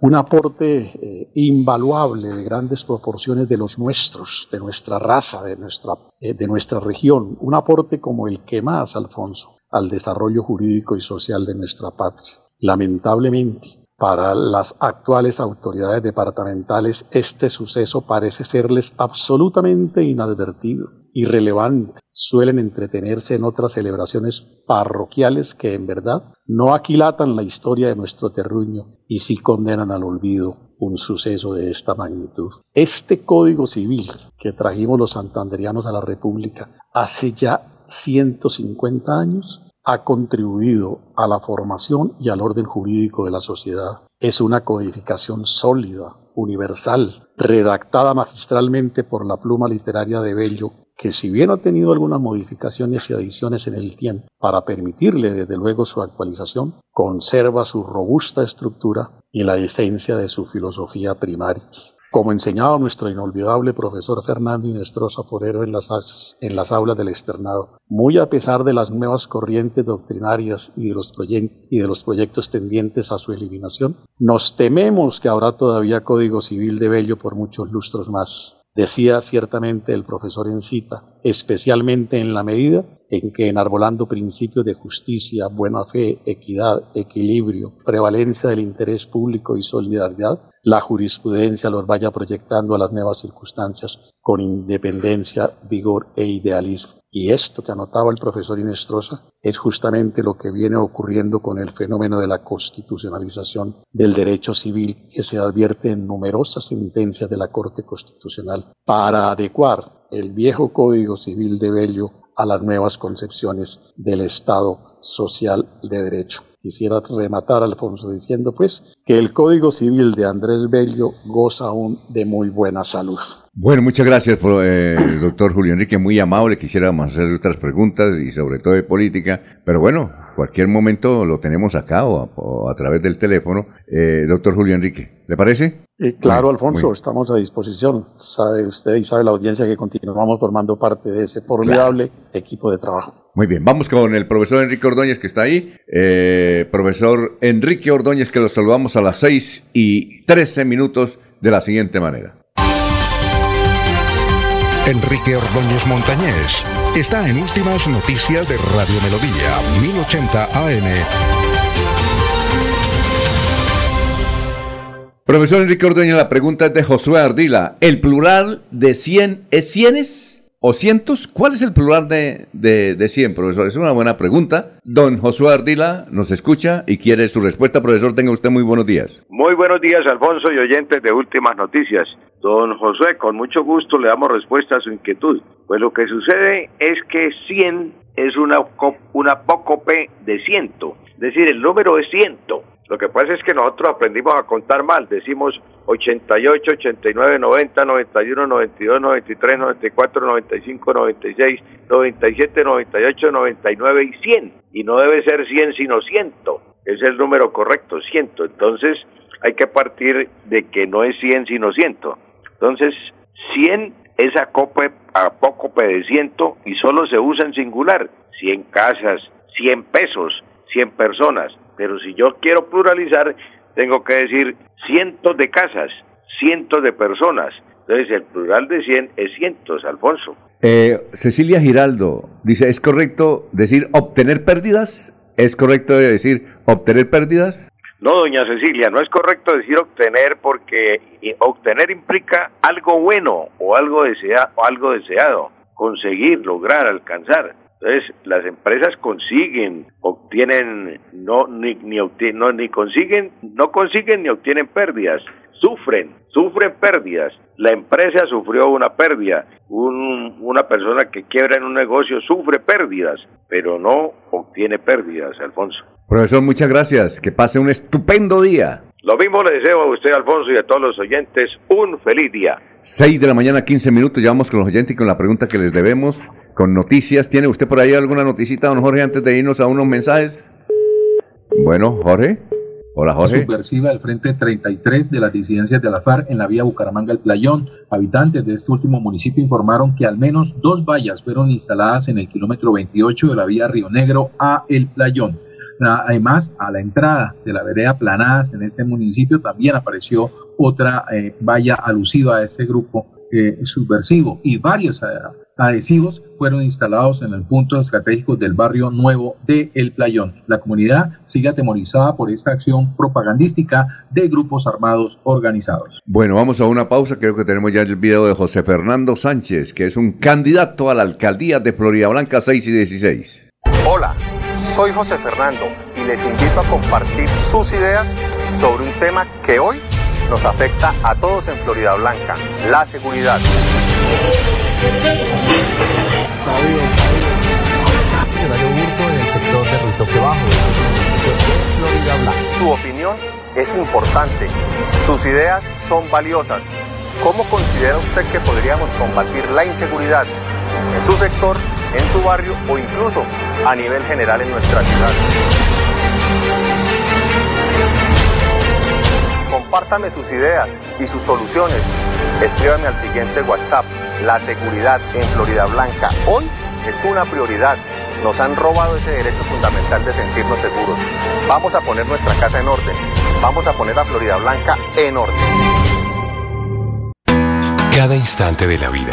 un aporte eh, invaluable de grandes proporciones de los nuestros, de nuestra raza, de nuestra, eh, de nuestra región, un aporte como el que más, Alfonso, al desarrollo jurídico y social de nuestra patria. Lamentablemente, para las actuales autoridades departamentales este suceso parece serles absolutamente inadvertido, irrelevante. Suelen entretenerse en otras celebraciones parroquiales que en verdad no aquilatan la historia de nuestro terruño y sí condenan al olvido un suceso de esta magnitud. Este código civil que trajimos los santanderianos a la República hace ya 150 años ha contribuido a la formación y al orden jurídico de la sociedad. Es una codificación sólida, universal, redactada magistralmente por la pluma literaria de Bello, que si bien ha tenido algunas modificaciones y adiciones en el tiempo para permitirle desde luego su actualización, conserva su robusta estructura y la esencia de su filosofía primaria. Como enseñaba nuestro inolvidable profesor Fernando Inestrosa Forero en las, en las aulas del externado, muy a pesar de las nuevas corrientes doctrinarias y de, los y de los proyectos tendientes a su eliminación, nos tememos que habrá todavía Código Civil de Bello por muchos lustros más. Decía ciertamente el profesor en cita, especialmente en la medida en que enarbolando principios de justicia, buena fe, equidad, equilibrio, prevalencia del interés público y solidaridad, la jurisprudencia los vaya proyectando a las nuevas circunstancias con independencia, vigor e idealismo. Y esto que anotaba el profesor Inestrosa es justamente lo que viene ocurriendo con el fenómeno de la constitucionalización del derecho civil que se advierte en numerosas sentencias de la Corte Constitucional para adecuar el viejo Código Civil de Bello a las nuevas concepciones del Estado social de derecho. Quisiera rematar, Alfonso, diciendo pues que el Código Civil de Andrés Bello goza aún de muy buena salud.
Bueno, muchas gracias, eh, doctor Julio Enrique, muy amable. Quisiéramos hacer otras preguntas y sobre todo de política, pero bueno, cualquier momento lo tenemos acá o a, través del teléfono. Eh, doctor Julio Enrique, ¿le parece?
Eh, claro, Alfonso, estamos a disposición. Sabe usted y sabe la audiencia que continuamos formando parte de ese formidable equipo de trabajo.
Muy bien, vamos con el profesor Enrique Ordóñez que está ahí. Eh, profesor Enrique Ordóñez, que lo saludamos a las 6 y 13 minutos de la siguiente manera.
Enrique Ordóñez Montañés está en Últimas Noticias de Radio Melodía, 1080 AM.
Profesor Enrique Ordóñez, la pregunta es de Josué Ardila. ¿El plural de 100 es cienes? O cientos? ¿Cuál es el plural de, de, de 100, profesor? Es una buena pregunta. Don Josué Ardila nos escucha y quiere su respuesta. Profesor, tenga usted muy buenos días.
Muy buenos días, Alfonso y oyentes de Últimas Noticias. Don Josué, con mucho gusto le damos respuesta a su inquietud. Pues lo que sucede es que 100 es una, una apócope de ciento. Es decir, el número es ciento. Lo que pasa es que nosotros aprendimos a contar mal. Decimos 88, 89, 90, 91, 92, 93, 94, 95, 96, 97, 98, 99 y 100. Y no debe ser 100 sino 100. Es el número correcto, 100. Entonces hay que partir de que no es 100 sino 100. Entonces 100 es apócope de 100 y solo se usa en singular. 100 casas, 100 pesos, 100 personas pero si yo quiero pluralizar, tengo que decir cientos de casas, cientos de personas. Entonces el plural de cien es cientos, Alfonso.
Eh, Cecilia Giraldo dice, ¿es correcto decir obtener pérdidas? ¿Es correcto decir obtener pérdidas?
No, doña Cecilia, no es correcto decir obtener porque obtener implica algo bueno o algo, desea, o algo deseado, conseguir, lograr, alcanzar. Entonces, las empresas consiguen, obtienen, no, ni, consiguen, no consiguen ni obtienen pérdidas, sufren, sufren pérdidas. La empresa sufrió una pérdida, un, una persona que quiebra en un negocio sufre pérdidas, pero no obtiene pérdidas, Alfonso.
Profesor, muchas gracias, que pase un estupendo día.
Lo mismo le deseo a usted, Alfonso, y a todos los oyentes un feliz día.
6 de la mañana, 15 minutos, ya vamos con los oyentes y con la pregunta que les debemos con noticias. ¿Tiene usted por ahí alguna noticita, don Jorge, antes de irnos a unos mensajes? Bueno, Jorge. Hola, Jorge.
Subversiva del Frente 33 de las disidencias de la FARC en la vía Bucaramanga-El Playón. Habitantes de este último municipio informaron que al menos dos vallas fueron instaladas en el kilómetro 28 de la vía Río Negro a El Playón. Además, a la entrada de la vereda Planadas en este municipio también apareció otra eh, valla alusiva a este grupo eh, subversivo y varios adhesivos fueron instalados en el punto estratégico del barrio nuevo de El Playón. La comunidad sigue atemorizada por esta acción propagandística de grupos armados organizados.
Bueno, vamos a una pausa. Creo que tenemos ya el video de José Fernando Sánchez, que es un candidato a la alcaldía de Florida Blanca 6 y 16.
Hola, soy José Fernando y les invito a compartir sus ideas sobre un tema que hoy nos afecta a todos en Florida Blanca, la seguridad. Su opinión es importante, sus ideas son valiosas. ¿Cómo considera usted que podríamos combatir la inseguridad en su sector, en su barrio o incluso a nivel general en nuestra ciudad? Compártame sus ideas y sus soluciones. Escríbame al siguiente WhatsApp. La seguridad en Florida Blanca hoy es una prioridad. Nos han robado ese derecho fundamental de sentirnos seguros. Vamos a poner nuestra casa en orden. Vamos a poner a Florida Blanca en orden.
Cada instante de la vida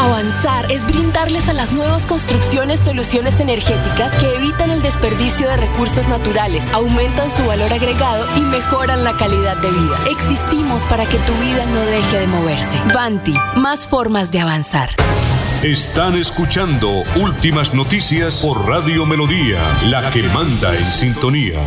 Avanzar es brindarles a las nuevas construcciones soluciones energéticas que evitan el desperdicio de recursos naturales, aumentan su valor agregado y mejoran la calidad de vida. Existimos para que tu vida no deje de moverse. Banti, más formas de avanzar.
Están escuchando Últimas Noticias por Radio Melodía, la que manda en sintonía.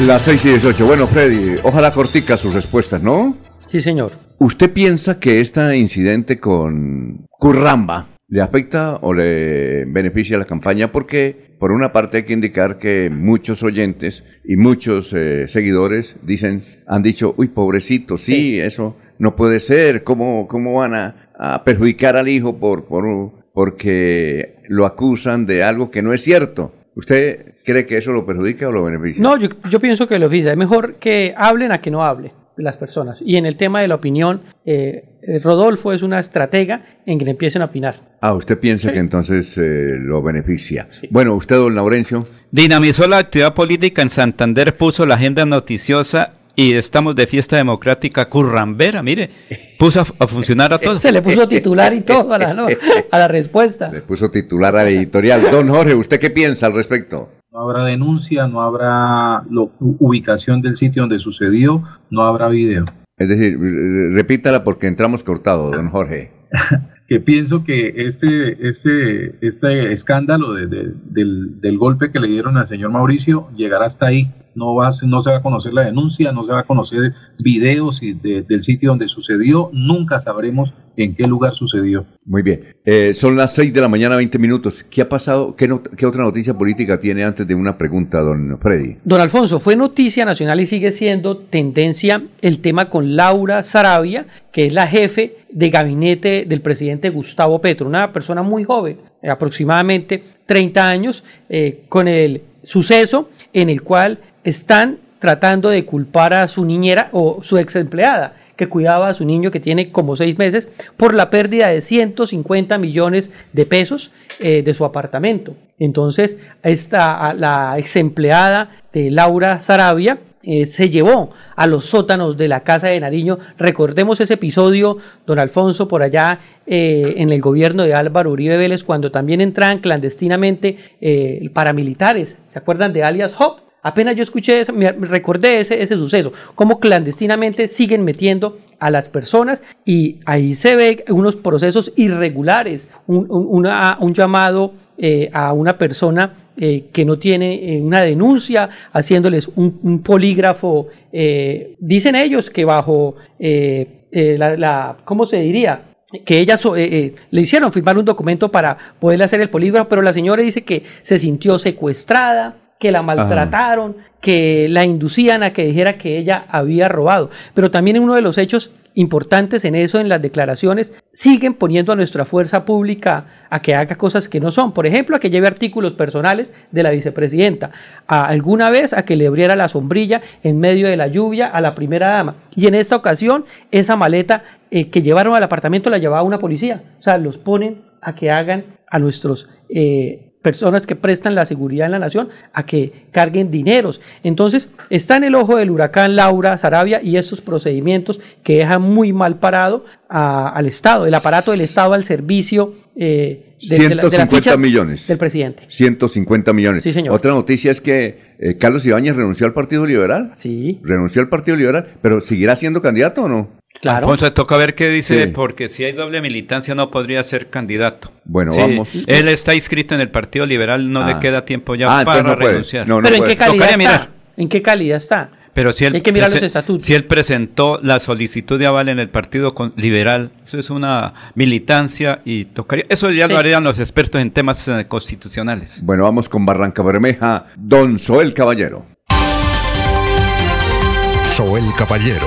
Las 6 y 18. Bueno, Freddy, ojalá cortica sus respuestas, ¿no?
Sí, señor.
¿Usted piensa que este incidente con Curramba le afecta o le beneficia a la campaña? Porque, por una parte, hay que indicar que muchos oyentes y muchos eh, seguidores dicen, han dicho, uy, pobrecito, sí, eso no puede ser. ¿Cómo, cómo van a, a perjudicar al hijo por, por, porque lo acusan de algo que no es cierto? ¿Usted cree que eso lo perjudica o lo beneficia?
No, yo, yo pienso que lo beneficia. Es mejor que hablen a que no hablen las personas. Y en el tema de la opinión, eh, Rodolfo es una estratega en que le empiecen a opinar.
Ah, usted piensa que entonces eh, lo beneficia. Bueno, usted, don Laurencio.
Dinamizó la actividad política en Santander, puso la agenda noticiosa y estamos de fiesta democrática currambera, mire, puso a, a funcionar a todos.
Se le puso titular y todo a la, no, a la respuesta.
Le puso titular al editorial. Don Jorge, ¿usted qué piensa al respecto?
No habrá denuncia, no habrá lo- ubicación del sitio donde sucedió, no habrá video.
Es decir, repítala porque entramos cortado, don Jorge.
que pienso que este, este, este escándalo de- de- del, del golpe que le dieron al señor Mauricio llegará hasta ahí. No, va, a ser- no se va a conocer la denuncia, no se va a conocer videos y de- del sitio donde sucedió. Nunca sabremos en qué lugar sucedió.
Muy bien. Eh, son las 6 de la mañana, 20 minutos. ¿Qué ha pasado? ¿Qué, not- qué otra noticia política tiene antes de una pregunta, don Freddy?
Don Alfonso, fue noticia nacional y sigue siendo tendencia el tema con Laura Sarabia, que es la jefe de gabinete del presidente Gustavo Petro, una persona muy joven, aproximadamente 30 años, eh, con el suceso en el cual están tratando de culpar a su niñera o su ex empleada que cuidaba a su niño que tiene como seis meses por la pérdida de 150 millones de pesos eh, de su apartamento. Entonces, esta, la ex empleada de Laura Sarabia eh, se llevó a los sótanos de la casa de Nariño. Recordemos ese episodio, don Alfonso, por allá eh, en el gobierno de Álvaro Uribe Vélez, cuando también entraban clandestinamente paramilitares. ¿Se acuerdan de alias Hop? Apenas yo escuché eso, me recordé ese, ese suceso, cómo clandestinamente siguen metiendo a las personas y ahí se ve unos procesos irregulares, un, un- una- un llamado eh, a una persona eh, que no tiene eh, una denuncia, haciéndoles un, polígrafo, dicen ellos que bajo la, ¿cómo se diría? que ella so- eh, eh, le hicieron firmar un documento para poderle hacer el polígrafo, pero la señora dice que se sintió secuestrada, que la maltrataron, que la inducían a que dijera que ella había robado. Pero también en uno de los hechos importantes en eso, en las declaraciones, siguen poniendo a nuestra fuerza pública a que haga cosas que no son. Por ejemplo, a que lleve artículos personales de la vicepresidenta. A alguna vez a que le abriera la sombrilla en medio de la lluvia a la primera dama. Y en esta ocasión, esa maleta eh, que llevaron al apartamento la llevaba una policía. O sea, los ponen a que hagan a nuestros eh, personas que prestan la seguridad en la nación a que carguen dineros. Entonces, está en el ojo del huracán Laura Sarabia y esos procedimientos que dejan muy mal parado a- al Estado, el aparato del Estado al servicio eh, de, de la- de la
150
ficha
millones.
del presidente.
150 millones.
Sí, señor.
Otra noticia es que eh, Carlos Ibáñez renunció al Partido Liberal.
Sí.
Renunció al Partido Liberal, pero ¿seguirá siendo candidato o no?
Claro.
Alfonso, toca ver qué dice,
Sí.
porque si hay doble militancia no podría ser candidato.
Bueno,
Sí,
vamos.
Él está inscrito en el Partido Liberal, no
Ah.
le queda tiempo ya
Ah,
para
no
renunciar.
No, no
Pero ¿en qué calidad está?
mirar.
¿En qué calidad está?
Pero si él,
Hay que mirar los estatutos.
si él presentó la solicitud de aval en el Partido con- Liberal, eso es una militancia y tocaría. Eso ya
Sí.
lo harían los expertos en temas eh, constitucionales.
Bueno, vamos con Barranca Bermeja. Don Soel Caballero.
Soel Caballero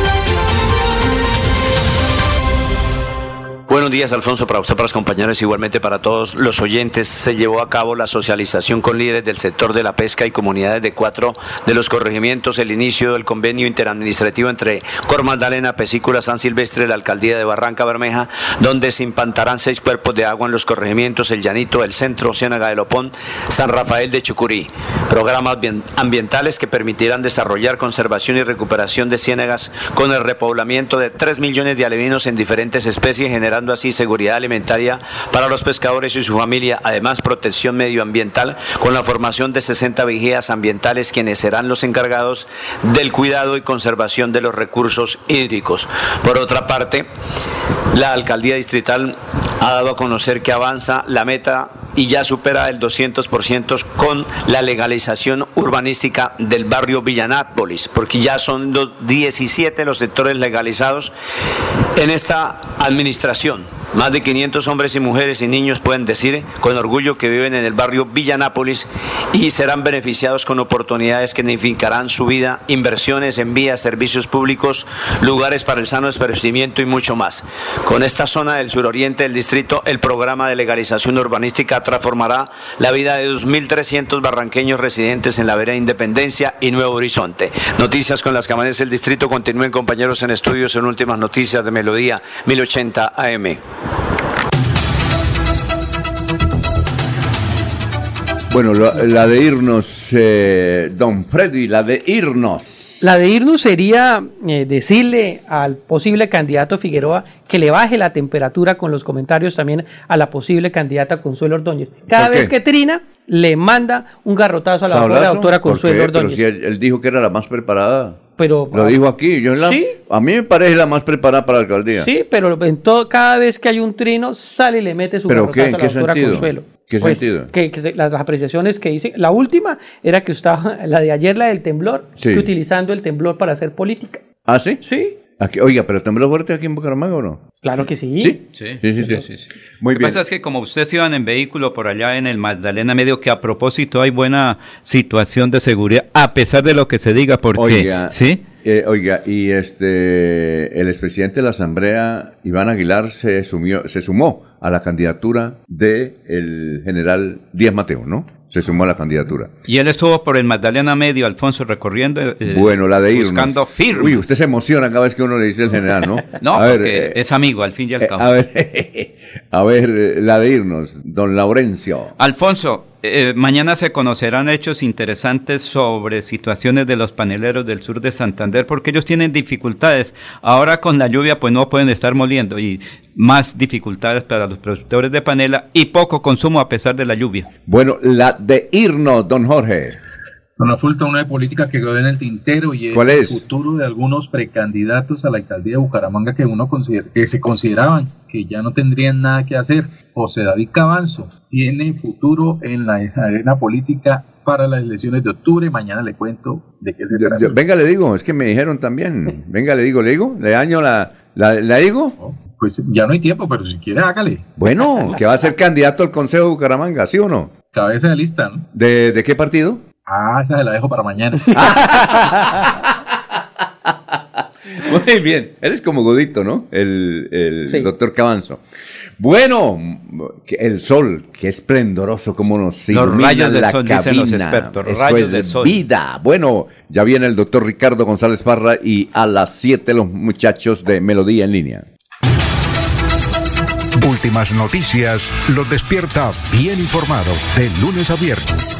Buenos días, Alfonso, para usted, para los compañeros, igualmente para todos los oyentes. Se llevó a cabo la socialización con líderes del sector de la pesca y comunidades de cuatro de los corregimientos, el inicio del convenio interadministrativo entre Cor Magdalena, Pesícula, San Silvestre, la alcaldía de Barranca Bermeja, donde se implantarán seis cuerpos de agua en los corregimientos El Llanito, El Centro, Ciénaga de Lopón, San Rafael de Chucurí. Programas bien- ambientales que permitirán desarrollar conservación y recuperación de ciénagas con el repoblamiento de 3 millones de alevinos en diferentes especies, generando así seguridad alimentaria para los pescadores y su familia, además protección medioambiental con la formación de 60 vigías ambientales quienes serán los encargados del cuidado y conservación de los recursos hídricos. Por otra parte, la alcaldía distrital ha dado a conocer que avanza la meta y ya supera el 200% con la legalización urbanística del barrio Villanápolis, porque ya son los 17 los sectores legalizados en esta administración. Más de 500 hombres y mujeres y niños pueden decir con orgullo que viven en el barrio Villanápolis y serán beneficiados con oportunidades que dignificarán su vida, inversiones en vías, servicios públicos, lugares para el sano esparcimiento y mucho más. Con esta zona del suroriente del distrito, el programa de legalización urbanística transformará la vida de 2.300 barranqueños residentes en la vereda Independencia y Nuevo Horizonte. Noticias con las que amanece el distrito. Continúen compañeros en estudios en últimas noticias de Melodía 1080 AM.
Bueno, la, la de irnos, eh, don Freddy, la de irnos.
La de irnos sería eh, decirle al posible candidato Figueroa que le baje la temperatura con los comentarios también a la posible candidata Consuelo Ordóñez. Cada vez que trina, le manda un garrotazo a la doctora,
¿Sablazo?
doctora
¿Por
Consuelo
qué? Pero
Ordóñez.
si él, él dijo que era la más preparada.
Pero,
Lo dijo aquí. Yo la-
¿Sí?
A mí me parece la más preparada para la alcaldía.
Sí, pero en todo, cada vez que hay un trino, sale y le mete su
¿Pero qué?
a
¿En
la
qué sentido?
Consuelo.
¿Qué
Pues,
sentido?
Que, que se- las, las apreciaciones que dice. La última era que estaba, la de ayer, la del temblor,
Sí.
que utilizando el temblor para hacer política.
¿Ah, sí?
Sí.
Aquí, oiga, pero tembló fuerte aquí en Bucaramanga o no?
Claro que sí.
Sí.
Sí,
Sí, sí, sí.
sí, sí.
Muy
Lo que
bien.
pasa es que como ustedes iban en vehículo por allá en el Magdalena Medio, que a propósito hay buena situación de seguridad, a pesar de lo que se diga, porque
Oiga,
¿sí?
eh, oiga, y este el expresidente de la Asamblea, Iván Aguilar, se sumió, se sumó a la candidatura de el general Díaz Mateo, ¿no? Se sumó a la candidatura.
Y él estuvo por el Magdalena Medio, Alfonso, recorriendo. eh,
bueno, la de irnos.
Buscando firmas.
Uy, usted se emociona cada vez que uno le dice el general, ¿no?
No,
A ver,
porque
eh,
es amigo, al fin y al
eh,
cabo.
a ver, a ver, la de irnos, don Laurencio.
Alfonso, eh, mañana se conocerán hechos interesantes sobre situaciones de los paneleros del sur de Santander, porque ellos tienen dificultades. Ahora con la lluvia, pues no pueden estar moliendo y más dificultades para los productores de panela y poco consumo a pesar de la lluvia.
Bueno, la de irnos, don Jorge.
Nos falta una de política que quedó en el tintero y es
¿Cuál
el futuro de algunos precandidatos a la alcaldía de Bucaramanga que uno considera, que se consideraban que ya no tendrían nada que hacer. José David Cabanzo tiene futuro en la arena política para las elecciones de octubre. Mañana le cuento de qué se trata.
venga, le digo, es que me dijeron también. Venga, le digo, le digo, le daño la, la, la digo.
Pues ya no hay tiempo, pero si quiere hágale.
Bueno, que va a ser candidato al Consejo de Bucaramanga, ¿sí o no?
Cabeza de lista, ¿no?
¿De, de qué partido?
Ah, esa se la dejo para mañana.
Muy bien, eres como Godito, ¿no? El, el
Sí.
doctor Cabanzo. Bueno, que el sol, qué esplendoroso, como nos ilumina
rayos del
la
sol, dicen los
cabina.
expertos,
Eso
rayos
es
del sol.
vida. Bueno, ya viene el doctor Ricardo González Parra y a las 7 los muchachos de Melodía en línea.
Últimas noticias los despierta bien informado de lunes a viernes.